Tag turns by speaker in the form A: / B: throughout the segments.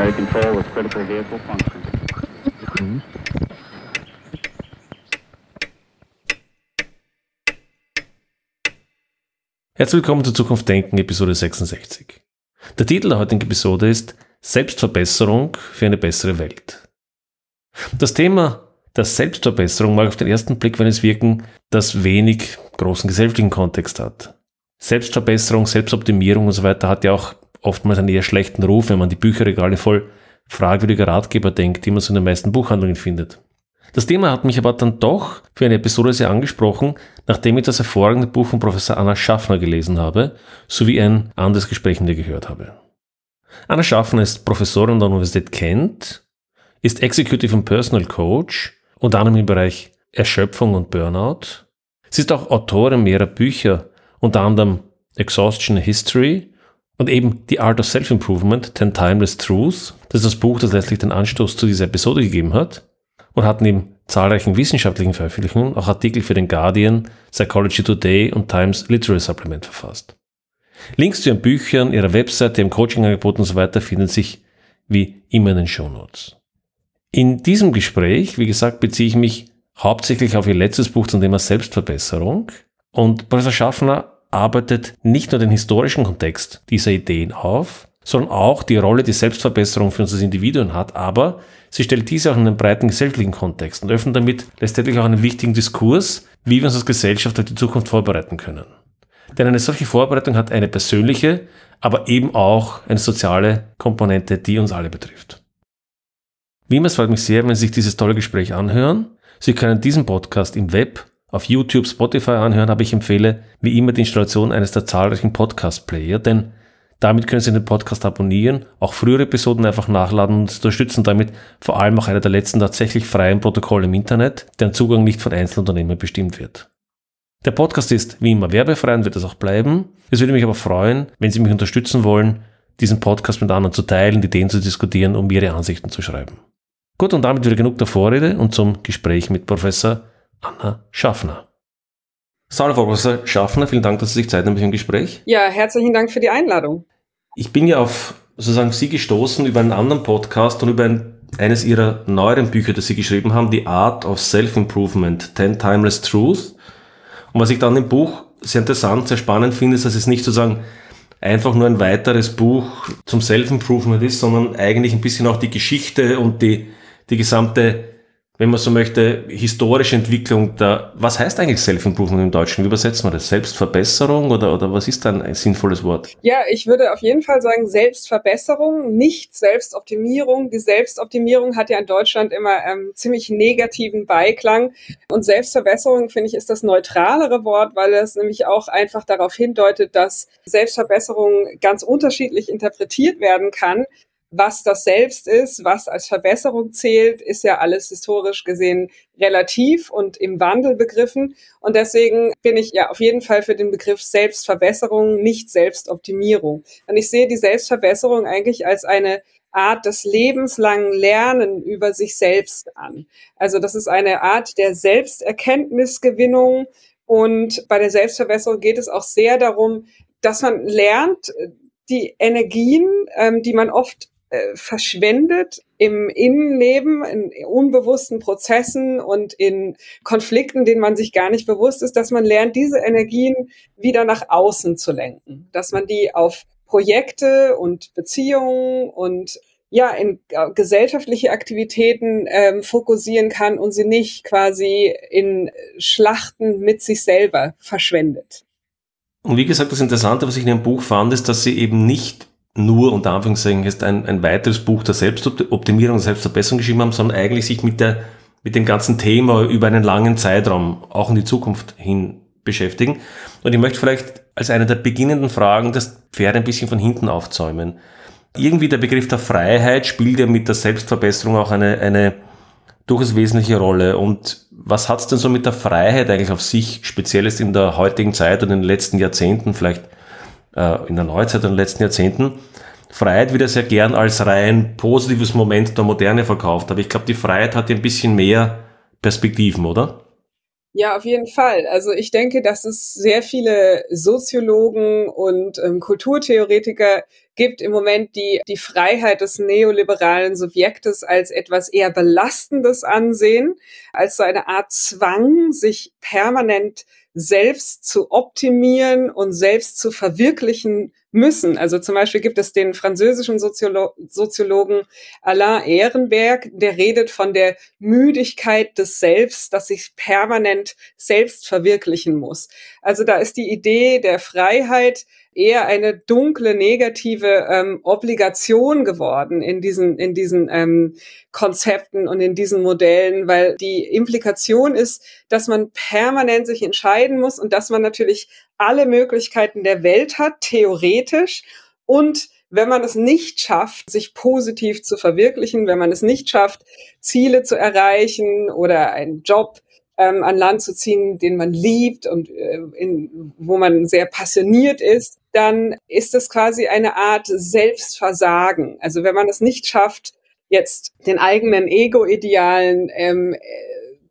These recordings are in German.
A: primary control with critical vehicle function.
B: Herzlich willkommen zu Zukunft Denken, Episode 66. Der Titel der heutigen Episode ist Selbstverbesserung für eine bessere Welt. Das Thema der Selbstverbesserung mag auf den ersten Blick, wenn es wirken, das wenig großen gesellschaftlichen Kontext hat. Selbstverbesserung, Selbstoptimierung und so weiter hat ja auch oftmals einen eher schlechten Ruf, wenn man die Bücherregale voll fragwürdiger Ratgeber denkt, die man so in den meisten Buchhandlungen findet. Das Thema hat mich aber dann doch für eine Episode sehr angesprochen, nachdem ich das hervorragende Buch von Professor Anna Schaffner gelesen habe, sowie ein anderes Gespräch mit ihr gehört habe. Anna Schaffner ist Professorin an der Universität Kent, ist Executive und Personal Coach, unter anderem im Bereich Erschöpfung und Burnout. Sie ist auch Autorin mehrerer Bücher, unter anderem Exhaustion History und eben The Art of Self-Improvement, Ten Timeless Truths. Das ist das Buch, das letztlich den Anstoß zu dieser Episode gegeben hat und hat neben zahlreichen wissenschaftlichen Veröffentlichungen auch Artikel für den Guardian, Psychology Today und Times Literary Supplement verfasst. Links zu ihren Büchern, ihrer Webseite, ihrem Coachingangebot und so weiter finden sich wie immer in den Shownotes. In diesem Gespräch, wie gesagt, beziehe ich mich hauptsächlich auf ihr letztes Buch zum Thema Selbstverbesserung und Professor Schaffner arbeitet nicht nur den historischen Kontext dieser Ideen auf, sondern auch die Rolle, die Selbstverbesserung für uns als Individuen hat, aber sie stellt diese auch in einen breiten gesellschaftlichen Kontext und öffnet damit letztendlich auch einen wichtigen Diskurs, wie wir uns als Gesellschaft auf die Zukunft vorbereiten können. Denn eine solche Vorbereitung hat eine persönliche, aber eben auch eine soziale Komponente, die uns alle betrifft. Wie immer, es freut mich sehr, wenn Sie sich dieses tolle Gespräch anhören. Sie können diesen Podcast im Web, auf YouTube, Spotify anhören, aber ich empfehle wie immer die Installation eines der zahlreichen Podcast-Player, denn damit können Sie den Podcast abonnieren, auch frühere Episoden einfach nachladen und unterstützen damit vor allem auch einer der letzten tatsächlich freien Protokolle im Internet, deren Zugang nicht von Einzelunternehmen bestimmt wird. Der Podcast ist wie immer werbefrei und wird es auch bleiben. Es würde mich aber freuen, wenn Sie mich unterstützen wollen, diesen Podcast mit anderen zu teilen, Ideen zu diskutieren, um Ihre Ansichten zu schreiben. Gut, und damit wieder genug der Vorrede und zum Gespräch mit Professor Anna Schaffner. Hallo, Professor Schaffner, vielen Dank, dass Sie sich Zeit nehmen für ein Gespräch.
C: Ja, herzlichen Dank für die Einladung.
B: Ich bin ja auf sozusagen Sie gestoßen über einen anderen Podcast und über ein, eines Ihrer neueren Bücher, das Sie geschrieben haben, The Art of Self-Improvement, Ten Timeless Truths. Und was ich dann im Buch sehr interessant, sehr spannend finde, ist, dass es nicht sozusagen einfach nur ein weiteres Buch zum Self-Improvement ist, sondern eigentlich ein bisschen auch die Geschichte und die die gesamte, wenn man so möchte, historische Entwicklung da. Was heißt eigentlich Self-Improvement im Deutschen? Wie übersetzt man das? Selbstverbesserung oder, oder was ist dann ein sinnvolles Wort?
C: Ja, ich würde auf jeden Fall sagen Selbstverbesserung, nicht Selbstoptimierung. Die Selbstoptimierung hat ja in Deutschland immer ähm, ziemlich negativen Beiklang. Und Selbstverbesserung, finde ich, ist das neutralere Wort, weil es nämlich auch einfach darauf hindeutet, dass Selbstverbesserung ganz unterschiedlich interpretiert werden kann was das Selbst ist, was als Verbesserung zählt, ist ja alles historisch gesehen relativ und im Wandel begriffen. Und deswegen bin ich ja auf jeden Fall für den Begriff Selbstverbesserung, nicht Selbstoptimierung. Und ich sehe die Selbstverbesserung eigentlich als eine Art des lebenslangen Lernen über sich selbst an. Also das ist eine Art der Selbsterkenntnisgewinnung. Und bei der Selbstverbesserung geht es auch sehr darum, dass man lernt, die Energien, ähm, die man oft äh, verschwendet im Innenleben, in unbewussten Prozessen und in Konflikten, denen man sich gar nicht bewusst ist, dass man lernt, diese Energien wieder nach außen zu lenken, dass man die auf Projekte und Beziehungen und ja, in äh, gesellschaftliche Aktivitäten ähm, fokussieren kann und sie nicht quasi in Schlachten mit sich selber verschwendet.
B: Und wie gesagt, das Interessante, was ich in Ihrem Buch fand, ist, dass Sie eben nicht nur unter Anführungszeichen jetzt ein, ein weiteres Buch der Selbstoptimierung und Selbstverbesserung geschrieben haben, sondern eigentlich sich mit der mit dem ganzen Thema über einen langen Zeitraum auch in die Zukunft hin beschäftigen. Und ich möchte vielleicht als eine der beginnenden Fragen das Pferd ein bisschen von hinten aufzäumen. Irgendwie der Begriff der Freiheit spielt ja mit der Selbstverbesserung auch eine, eine durchaus wesentliche Rolle. Und was hat es denn so mit der Freiheit eigentlich auf sich, spezielles in der heutigen Zeit und in den letzten Jahrzehnten vielleicht äh, in der Neuzeit in den letzten Jahrzehnten. Freiheit wird ja sehr gern als rein positives Moment der Moderne verkauft, aber ich glaube, die Freiheit hat ein bisschen mehr Perspektiven, oder?
C: Ja, auf jeden Fall. Also ich denke, dass es sehr viele Soziologen und ähm, Kulturtheoretiker gibt im Moment, die die Freiheit des neoliberalen Subjektes als etwas eher Belastendes ansehen, als so eine Art Zwang, sich permanent selbst zu optimieren und selbst zu verwirklichen müssen. Also zum Beispiel gibt es den französischen Soziolo Soziologen Alain Ehrenberg, der redet von der Müdigkeit des Selbst, dass sich permanent selbst verwirklichen muss. Also da ist die Idee der Freiheit eher eine dunkle, negative ähm, Obligation geworden in diesen, in diesen ähm, Konzepten und in diesen Modellen, weil die Implikation ist, dass man permanent sich entscheiden muss und dass man natürlich alle Möglichkeiten der Welt hat, theoretisch. Und wenn man es nicht schafft, sich positiv zu verwirklichen, wenn man es nicht schafft, Ziele zu erreichen oder einen Job ähm, an Land zu ziehen, den man liebt und äh, in, wo man sehr passioniert ist, dann ist es quasi eine Art Selbstversagen. Also wenn man es nicht schafft, jetzt den eigenen Ego-Idealen, ähm,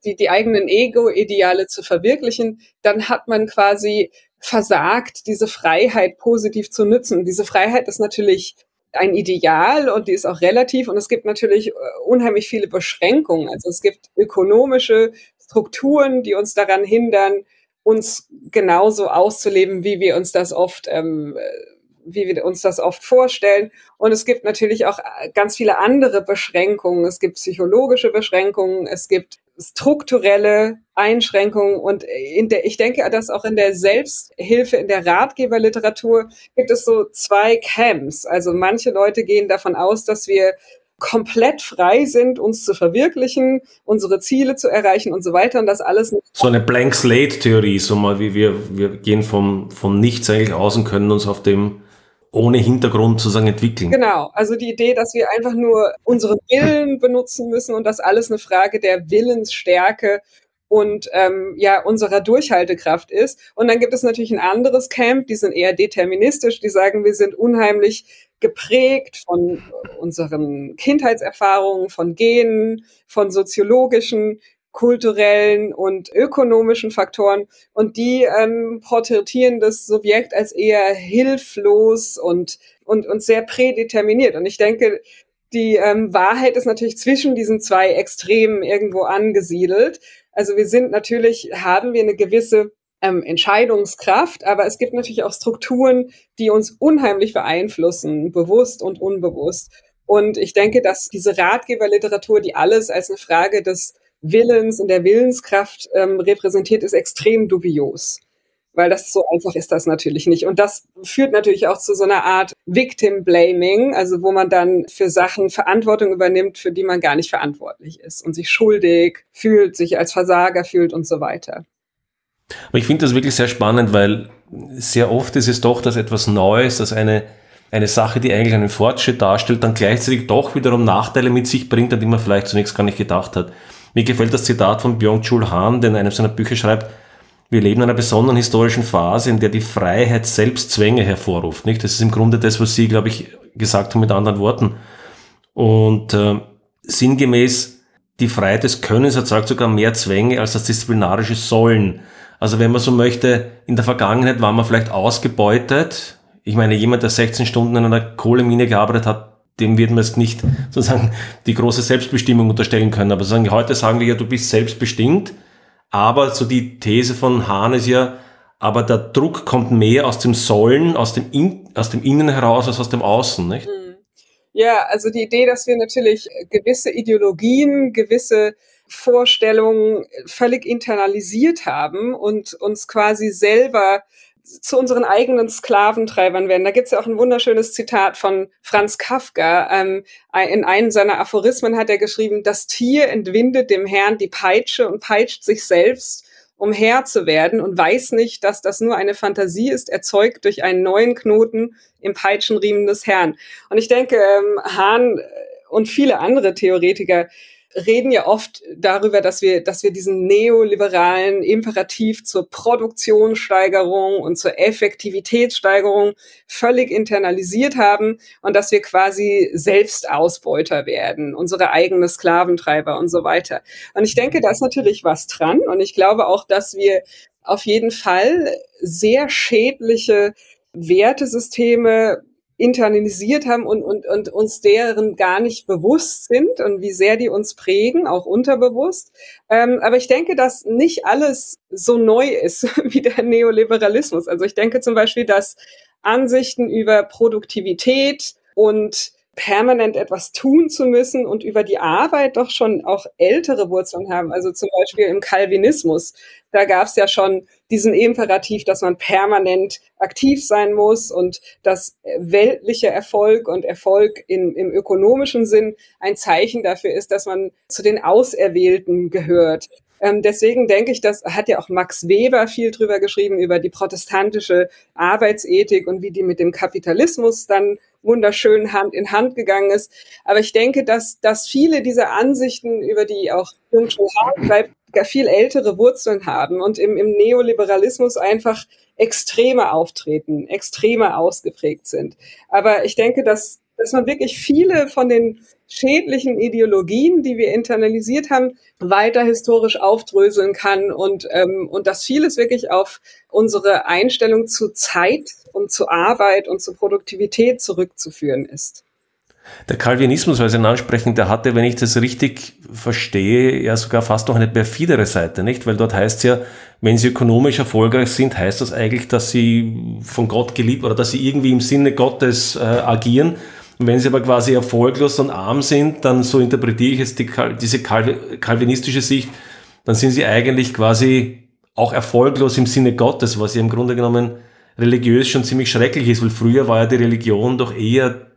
C: die, die eigenen Ego-Ideale zu verwirklichen, dann hat man quasi versagt, diese Freiheit positiv zu nutzen. Diese Freiheit ist natürlich ein Ideal und die ist auch relativ und es gibt natürlich äh, unheimlich viele Beschränkungen. Also es gibt ökonomische Strukturen, die uns daran hindern, uns genauso auszuleben, wie wir uns das oft, ähm, wie wir uns das oft vorstellen. Und es gibt natürlich auch äh, ganz viele andere Beschränkungen. Es gibt psychologische Beschränkungen, es gibt strukturelle Einschränkungen und in der, ich denke, dass auch in der Selbsthilfe, in der Ratgeberliteratur gibt es so zwei Camps. Also manche Leute gehen davon aus, dass wir komplett frei sind, uns zu verwirklichen, unsere Ziele zu erreichen und so weiter und das alles.
B: So eine Blank Slate Theorie, so mal wie wir, wir gehen vom, vom Nichts eigentlich aus und können uns auf dem ohne Hintergrund sozusagen entwickeln.
C: Genau, also die Idee, dass wir einfach nur unseren Willen benutzen müssen und das alles eine Frage der Willensstärke und ähm, ja unserer Durchhaltekraft ist. Und dann gibt es natürlich ein anderes Camp, die sind eher deterministisch, die sagen, wir sind unheimlich geprägt von unseren Kindheitserfahrungen, von Genen, von soziologischen, kulturellen und ökonomischen Faktoren. Und die ähm, porträtieren das Subjekt als eher hilflos und, und, und sehr prädeterminiert. Und ich denke, die ähm, Wahrheit ist natürlich zwischen diesen zwei Extremen irgendwo angesiedelt. Also wir sind natürlich, haben wir eine gewisse ähm, Entscheidungskraft, aber es gibt natürlich auch Strukturen, die uns unheimlich beeinflussen, bewusst und unbewusst. Und ich denke, dass diese Ratgeberliteratur, die alles als eine Frage des Willens und der Willenskraft ähm, repräsentiert, ist extrem dubios. Weil das so einfach ist das natürlich nicht. Und das führt natürlich auch zu so einer Art Victim Blaming, also wo man dann für Sachen Verantwortung übernimmt, für die man gar nicht verantwortlich ist und sich schuldig fühlt, sich als Versager fühlt und so weiter.
B: Aber ich finde das wirklich sehr spannend, weil sehr oft ist es doch, dass etwas Neues, dass eine, eine Sache, die eigentlich einen Fortschritt darstellt, dann gleichzeitig doch wiederum Nachteile mit sich bringt, an die man vielleicht zunächst gar nicht gedacht hat. Mir gefällt das Zitat von Byung-Chul Han, der in einem seiner Bücher schreibt, wir leben in einer besonderen historischen Phase, in der die Freiheit selbst Zwänge hervorruft. Nicht? Das ist im Grunde das, was Sie, glaube ich, gesagt haben mit anderen Worten. Und äh, sinngemäß, die Freiheit des Könnens erzeugt sogar mehr Zwänge als das disziplinarische Sollen. Also wenn man so möchte, in der Vergangenheit war man vielleicht ausgebeutet. Ich meine, jemand, der 16 Stunden in einer Kohlemine gearbeitet hat, dem wird man jetzt nicht sozusagen die große Selbstbestimmung unterstellen können. Aber sozusagen heute sagen wir ja, du bist selbstbestimmt. Aber so die These von Hahn ist ja, aber der Druck kommt mehr aus dem Sollen, aus dem, In aus dem Innen heraus als aus dem Außen, nicht? Hm.
C: Ja, also die Idee, dass wir natürlich gewisse Ideologien, gewisse Vorstellungen völlig internalisiert haben und uns quasi selber zu unseren eigenen Sklaventreibern werden. Da gibt's ja auch ein wunderschönes Zitat von Franz Kafka. Ähm, in einem seiner Aphorismen hat er geschrieben, das Tier entwindet dem Herrn die Peitsche und peitscht sich selbst, um Herr zu werden und weiß nicht, dass das nur eine Fantasie ist, erzeugt durch einen neuen Knoten im Peitschenriemen des Herrn. Und ich denke, ähm, Hahn und viele andere Theoretiker reden ja oft darüber, dass wir, dass wir diesen neoliberalen Imperativ zur Produktionssteigerung und zur Effektivitätssteigerung völlig internalisiert haben und dass wir quasi selbst Ausbeuter werden, unsere eigenen Sklaventreiber und so weiter. Und ich denke, da ist natürlich was dran und ich glaube auch, dass wir auf jeden Fall sehr schädliche Wertesysteme internalisiert haben und, und, und uns deren gar nicht bewusst sind und wie sehr die uns prägen, auch unterbewusst. Ähm, aber ich denke, dass nicht alles so neu ist wie der Neoliberalismus. Also ich denke zum Beispiel, dass Ansichten über Produktivität und permanent etwas tun zu müssen und über die Arbeit doch schon auch ältere Wurzeln haben. Also zum Beispiel im Calvinismus. Da gab es ja schon diesen Imperativ, dass man permanent aktiv sein muss und dass weltliche Erfolg und Erfolg in, im ökonomischen Sinn ein Zeichen dafür ist, dass man zu den Auserwählten gehört. Ähm, deswegen denke ich, das hat ja auch Max Weber viel drüber geschrieben, über die protestantische Arbeitsethik und wie die mit dem Kapitalismus dann wunderschön Hand in Hand gegangen ist. Aber ich denke, dass, dass viele dieser Ansichten, über die auch Jung bleibt, viel ältere Wurzeln haben und im, im Neoliberalismus einfach extremer auftreten, extremer ausgeprägt sind. Aber ich denke, dass, dass man wirklich viele von den schädlichen Ideologien, die wir internalisiert haben, weiter historisch aufdröseln kann und, ähm, und dass vieles wirklich auf unsere Einstellung zu Zeit und zu Arbeit und zu Produktivität zurückzuführen ist.
B: Der Calvinismus, weil Sie ihn ansprechen, der hatte, wenn ich das richtig verstehe, ja sogar fast noch eine perfidere Seite, nicht? Weil dort heißt es ja, wenn Sie ökonomisch erfolgreich sind, heißt das eigentlich, dass Sie von Gott geliebt oder dass Sie irgendwie im Sinne Gottes äh, agieren. Und wenn Sie aber quasi erfolglos und arm sind, dann so interpretiere ich jetzt die, diese calvinistische Sicht, dann sind Sie eigentlich quasi auch erfolglos im Sinne Gottes, was ja im Grunde genommen religiös schon ziemlich schrecklich ist, weil früher war ja die Religion doch eher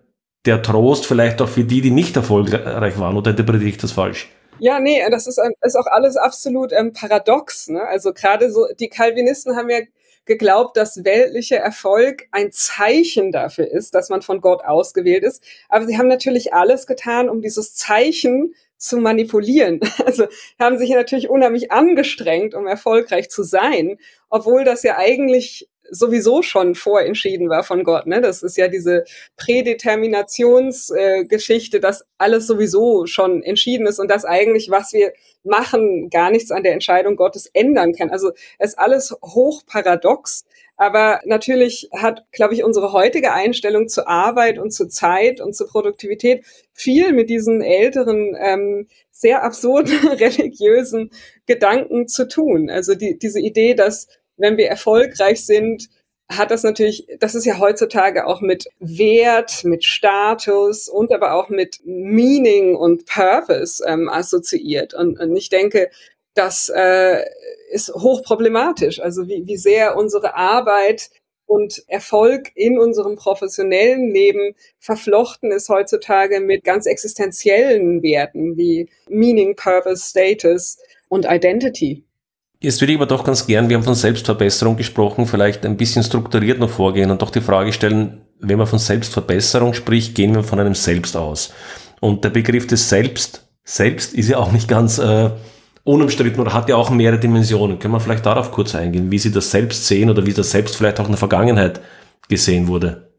B: der Trost vielleicht auch für die, die nicht erfolgreich waren, oder interpretiere ich das falsch?
C: Ja, nee, das ist, ist auch alles absolut ähm, paradox. Ne? Also gerade so, die Calvinisten haben ja geglaubt, dass weltlicher Erfolg ein Zeichen dafür ist, dass man von Gott ausgewählt ist. Aber sie haben natürlich alles getan, um dieses Zeichen zu manipulieren. Also haben sich natürlich unheimlich angestrengt, um erfolgreich zu sein, obwohl das ja eigentlich sowieso schon vorentschieden war von Gott. Ne? Das ist ja diese Prädeterminationsgeschichte, äh, dass alles sowieso schon entschieden ist und dass eigentlich, was wir machen, gar nichts an der Entscheidung Gottes ändern kann. Also es ist alles hoch paradox. Aber natürlich hat, glaube ich, unsere heutige Einstellung zur Arbeit und zur Zeit und zur Produktivität viel mit diesen älteren, ähm, sehr absurden religiösen Gedanken zu tun. Also die, diese Idee, dass wenn wir erfolgreich sind, hat das natürlich, das ist ja heutzutage auch mit Wert, mit Status und aber auch mit Meaning und Purpose ähm, assoziiert. Und, und ich denke, das äh, ist hochproblematisch. Also wie, wie sehr unsere Arbeit und Erfolg in unserem professionellen Leben verflochten ist heutzutage mit ganz existenziellen Werten wie Meaning, Purpose, Status und Identity.
B: Jetzt würde ich aber doch ganz gern, wir haben von Selbstverbesserung gesprochen, vielleicht ein bisschen strukturiert noch vorgehen und doch die Frage stellen, wenn man von Selbstverbesserung spricht, gehen wir von einem Selbst aus. Und der Begriff des Selbst, Selbst ist ja auch nicht ganz äh, unumstritten oder hat ja auch mehrere Dimensionen. Können wir vielleicht darauf kurz eingehen, wie Sie das Selbst sehen oder wie das Selbst vielleicht auch in der Vergangenheit gesehen wurde?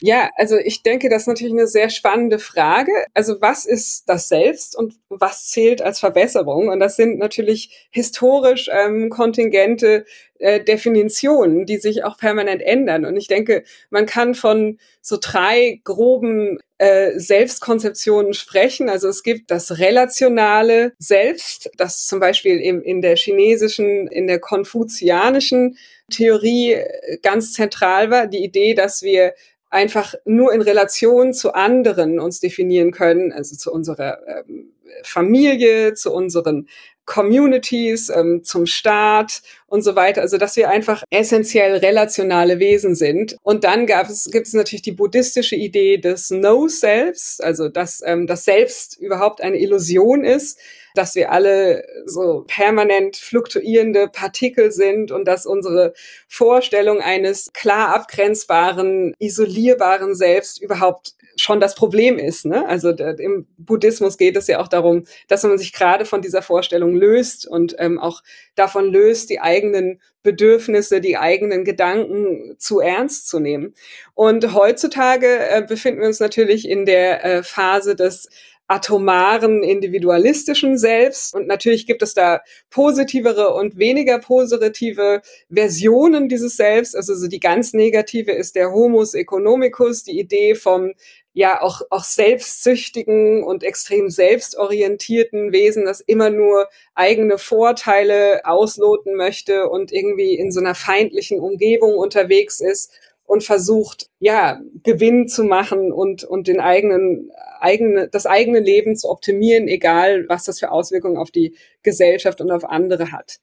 C: Ja, also ich denke, das ist natürlich eine sehr spannende Frage. Also was ist das Selbst und was zählt als Verbesserung? Und das sind natürlich historisch ähm, kontingente äh, Definitionen, die sich auch permanent ändern. Und ich denke, man kann von so drei groben äh, Selbstkonzeptionen sprechen. Also es gibt das relationale Selbst, das zum Beispiel im, in der chinesischen, in der konfuzianischen Theorie äh, ganz zentral war, die Idee, dass wir einfach nur in Relation zu anderen uns definieren können, also zu unserer ähm, Familie, zu unseren Communities, ähm, zum Staat und so weiter. Also dass wir einfach essentiell relationale Wesen sind. Und dann gibt es natürlich die buddhistische Idee des No-Selfs, also dass ähm, das Selbst überhaupt eine Illusion ist, dass wir alle so permanent fluktuierende Partikel sind und dass unsere Vorstellung eines klar abgrenzbaren, isolierbaren Selbst überhaupt schon das Problem ist. Ne? Also im Buddhismus geht es ja auch darum, dass man sich gerade von dieser Vorstellung löst und ähm, auch davon löst, die eigenen Bedürfnisse, die eigenen Gedanken zu ernst zu nehmen. Und heutzutage äh, befinden wir uns natürlich in der äh, Phase des atomaren, individualistischen Selbst. Und natürlich gibt es da positivere und weniger positive Versionen dieses Selbst. Also so die ganz negative ist der Homus economicus, die Idee vom ja auch, auch selbstsüchtigen und extrem selbstorientierten Wesen, das immer nur eigene Vorteile ausloten möchte und irgendwie in so einer feindlichen Umgebung unterwegs ist und versucht, ja, Gewinn zu machen und, und den eigenen, eigene, das eigene Leben zu optimieren, egal was das für Auswirkungen auf die Gesellschaft und auf andere hat.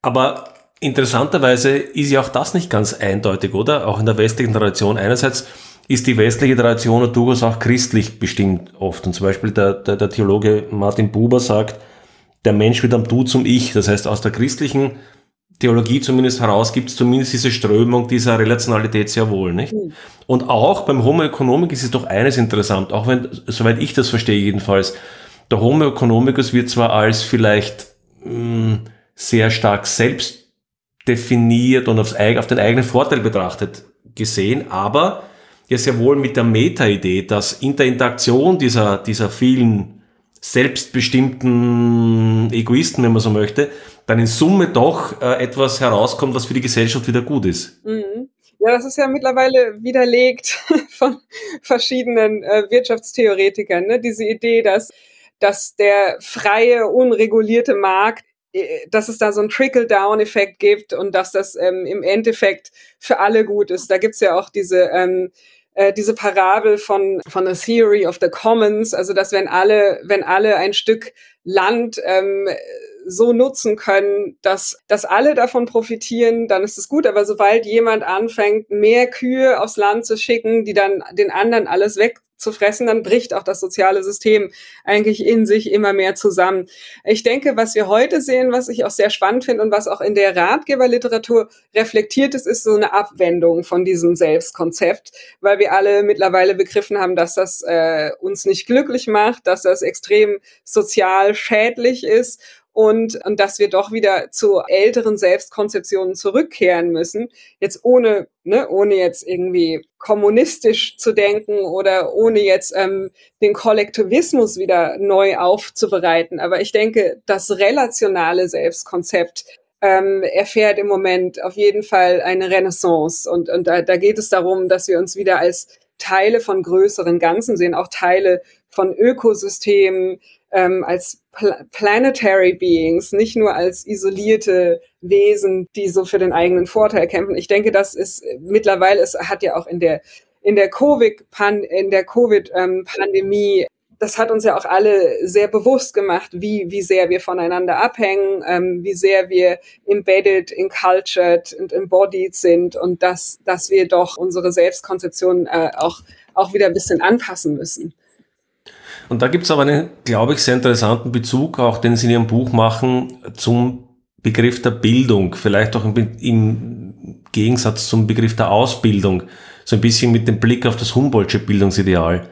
B: Aber interessanterweise ist ja auch das nicht ganz eindeutig, oder? Auch in der westlichen Tradition. Einerseits ist die westliche Tradition durchaus auch christlich bestimmt oft. Und zum Beispiel der, der, der Theologe Martin Buber sagt, der Mensch wird am Du zum Ich. Das heißt, aus der christlichen Theologie zumindest heraus gibt es zumindest diese Strömung dieser Relationalität sehr wohl, nicht? Mhm. Und auch beim Homo economicus ist doch eines interessant, auch wenn, soweit ich das verstehe jedenfalls, der Homo economicus wird zwar als vielleicht mh, hm, sehr stark selbst definiert und aufs, auf den eigenen Vorteil betrachtet gesehen, aber ja sehr wohl mit der Meta-Idee, dass in der Interaktion dieser, dieser vielen selbstbestimmten Egoisten, wenn man so möchte, dann in Summe doch äh, etwas herauskommt, was für die Gesellschaft wieder gut ist.
C: Mhm. Ja, das ist ja mittlerweile widerlegt von verschiedenen äh, Wirtschaftstheoretikern. Ne? Diese Idee, dass, dass der freie, unregulierte Markt äh, dass es da so einen Trickle-Down-Effekt gibt und dass das ähm, im Endeffekt für alle gut ist. Da gibt's ja auch diese ähm, äh, diese Parabel von von the Theory of the Commons, also dass wenn alle wenn alle ein Stück Land ähm, so nutzen können, dass, dass alle davon profitieren, dann ist es gut. Aber sobald jemand anfängt, mehr Kühe aufs Land zu schicken, die dann den anderen alles wegzufressen, dann bricht auch das soziale System eigentlich in sich immer mehr zusammen. Ich denke, was wir heute sehen, was ich auch sehr spannend finde und was auch in der Ratgeberliteratur reflektiert ist, ist so eine Abwendung von diesem Selbstkonzept, weil wir alle mittlerweile begriffen haben, dass das äh, uns nicht glücklich macht, dass das extrem sozial schädlich ist und, und dass wir doch wieder zu älteren Selbstkonzeptionen zurückkehren müssen. Jetzt ohne, ne, ohne jetzt irgendwie kommunistisch zu denken oder ohne jetzt ähm, den Kollektivismus wieder neu aufzubereiten. Aber ich denke, das relationale Selbstkonzept ähm, erfährt im Moment auf jeden Fall eine Renaissance. Und, und da, da geht es darum, dass wir uns wieder als Teile von größeren Ganzen sehen, auch Teile von Ökosystemen, ähm, als pl planetary beings, nicht nur als isolierte Wesen, die so für den eigenen Vorteil kämpfen. Ich denke, das ist mittlerweile, es hat ja auch in der in der Covid-Pandemie, in der Covid-Pandemie ähm, das hat uns ja auch alle sehr bewusst gemacht, wie, wie sehr wir voneinander abhängen, ähm, wie sehr wir embedded, encultured und embodied sind und dass, dass wir doch unsere Selbstkonzeption äh, auch, auch wieder ein bisschen anpassen müssen.
B: Und da gibt es aber einen, glaube ich, sehr interessanten Bezug, auch den Sie in Ihrem Buch machen, zum Begriff der Bildung, vielleicht auch im, im Gegensatz zum Begriff der Ausbildung, so ein bisschen mit dem Blick auf das Humboldtsche Bildungsideal.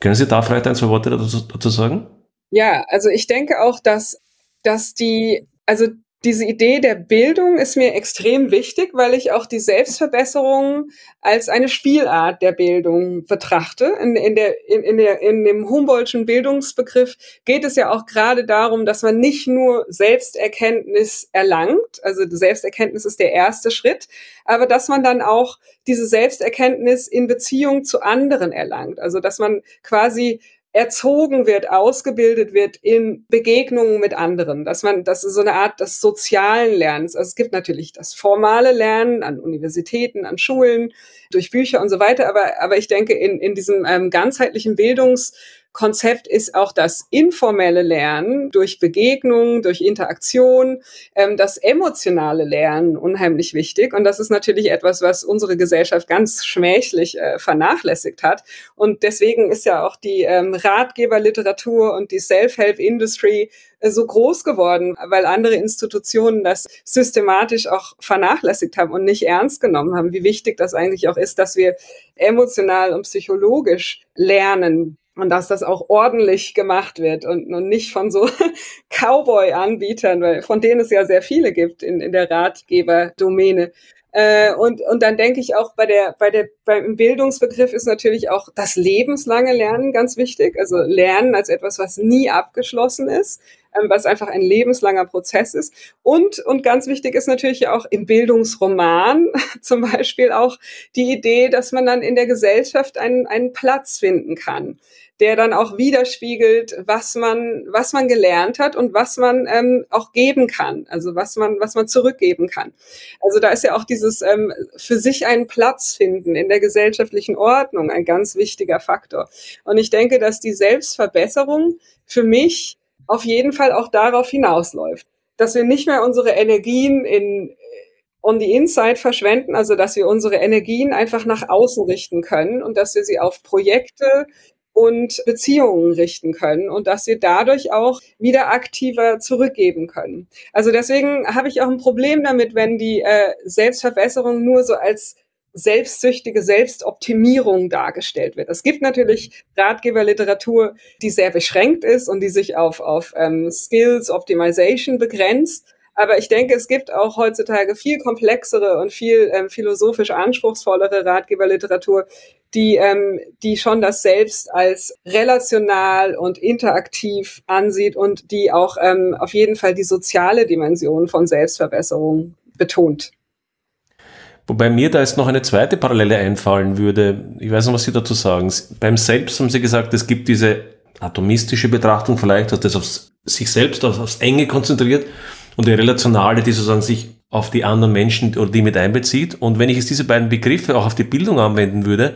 B: Können Sie da vielleicht ein, zwei Worte dazu, dazu sagen?
C: Ja, also ich denke auch, dass, dass die, also diese Idee der Bildung ist mir extrem wichtig, weil ich auch die Selbstverbesserung als eine Spielart der Bildung betrachte. In, in, der, in, in, der, in dem Humboldtschen Bildungsbegriff geht es ja auch gerade darum, dass man nicht nur Selbsterkenntnis erlangt, also Selbsterkenntnis ist der erste Schritt, aber dass man dann auch diese Selbsterkenntnis in Beziehung zu anderen erlangt. Also dass man quasi erzogen wird, ausgebildet wird in Begegnungen mit anderen, dass man, das ist so eine Art des sozialen Lernens. Also es gibt natürlich das formale Lernen an Universitäten, an Schulen, durch Bücher und so weiter, aber, aber ich denke, in, in diesem ähm, ganzheitlichen Bildungs Konzept ist auch das informelle Lernen durch Begegnung, durch Interaktion, ähm, das emotionale Lernen unheimlich wichtig. Und das ist natürlich etwas, was unsere Gesellschaft ganz schmächlich äh, vernachlässigt hat. Und deswegen ist ja auch die ähm, Ratgeberliteratur und die Self-Help-Industry äh, so groß geworden, weil andere Institutionen das systematisch auch vernachlässigt haben und nicht ernst genommen haben, wie wichtig das eigentlich auch ist, dass wir emotional und psychologisch lernen und dass das auch ordentlich gemacht wird und, und nicht von so Cowboy-Anbietern, weil von denen es ja sehr viele gibt in, in der Ratgeberdomäne. Äh, und, und dann denke ich auch bei der, bei der, beim Bildungsbegriff ist natürlich auch das lebenslange Lernen ganz wichtig. Also Lernen als etwas, was nie abgeschlossen ist, ähm, was einfach ein lebenslanger Prozess ist. Und, und ganz wichtig ist natürlich auch im Bildungsroman zum Beispiel auch die Idee, dass man dann in der Gesellschaft einen, einen Platz finden kann der dann auch widerspiegelt, was man, was man gelernt hat und was man ähm, auch geben kann, also was man, was man zurückgeben kann. Also da ist ja auch dieses ähm, für sich einen Platz finden in der gesellschaftlichen Ordnung ein ganz wichtiger Faktor. Und ich denke, dass die Selbstverbesserung für mich auf jeden Fall auch darauf hinausläuft, dass wir nicht mehr unsere Energien in on the inside verschwenden, also dass wir unsere Energien einfach nach außen richten können und dass wir sie auf Projekte, und Beziehungen richten können und dass wir dadurch auch wieder aktiver zurückgeben können. Also deswegen habe ich auch ein Problem damit, wenn die äh, Selbstverbesserung nur so als selbstsüchtige Selbstoptimierung dargestellt wird. Es gibt natürlich Ratgeberliteratur, die sehr beschränkt ist und die sich auf, auf ähm, Skills Optimization begrenzt. Aber ich denke, es gibt auch heutzutage viel komplexere und viel ähm, philosophisch anspruchsvollere Ratgeberliteratur, die, ähm, die schon das Selbst als relational und interaktiv ansieht und die auch ähm, auf jeden Fall die soziale Dimension von Selbstverbesserung betont.
B: Wobei mir da jetzt noch eine zweite Parallele einfallen würde. Ich weiß nicht, was Sie dazu sagen. Beim Selbst haben Sie gesagt, es gibt diese atomistische Betrachtung vielleicht, dass das auf sich selbst, aufs Enge konzentriert und die relationale, die sozusagen sich auf die anderen Menschen oder die mit einbezieht. Und wenn ich jetzt diese beiden Begriffe auch auf die Bildung anwenden würde,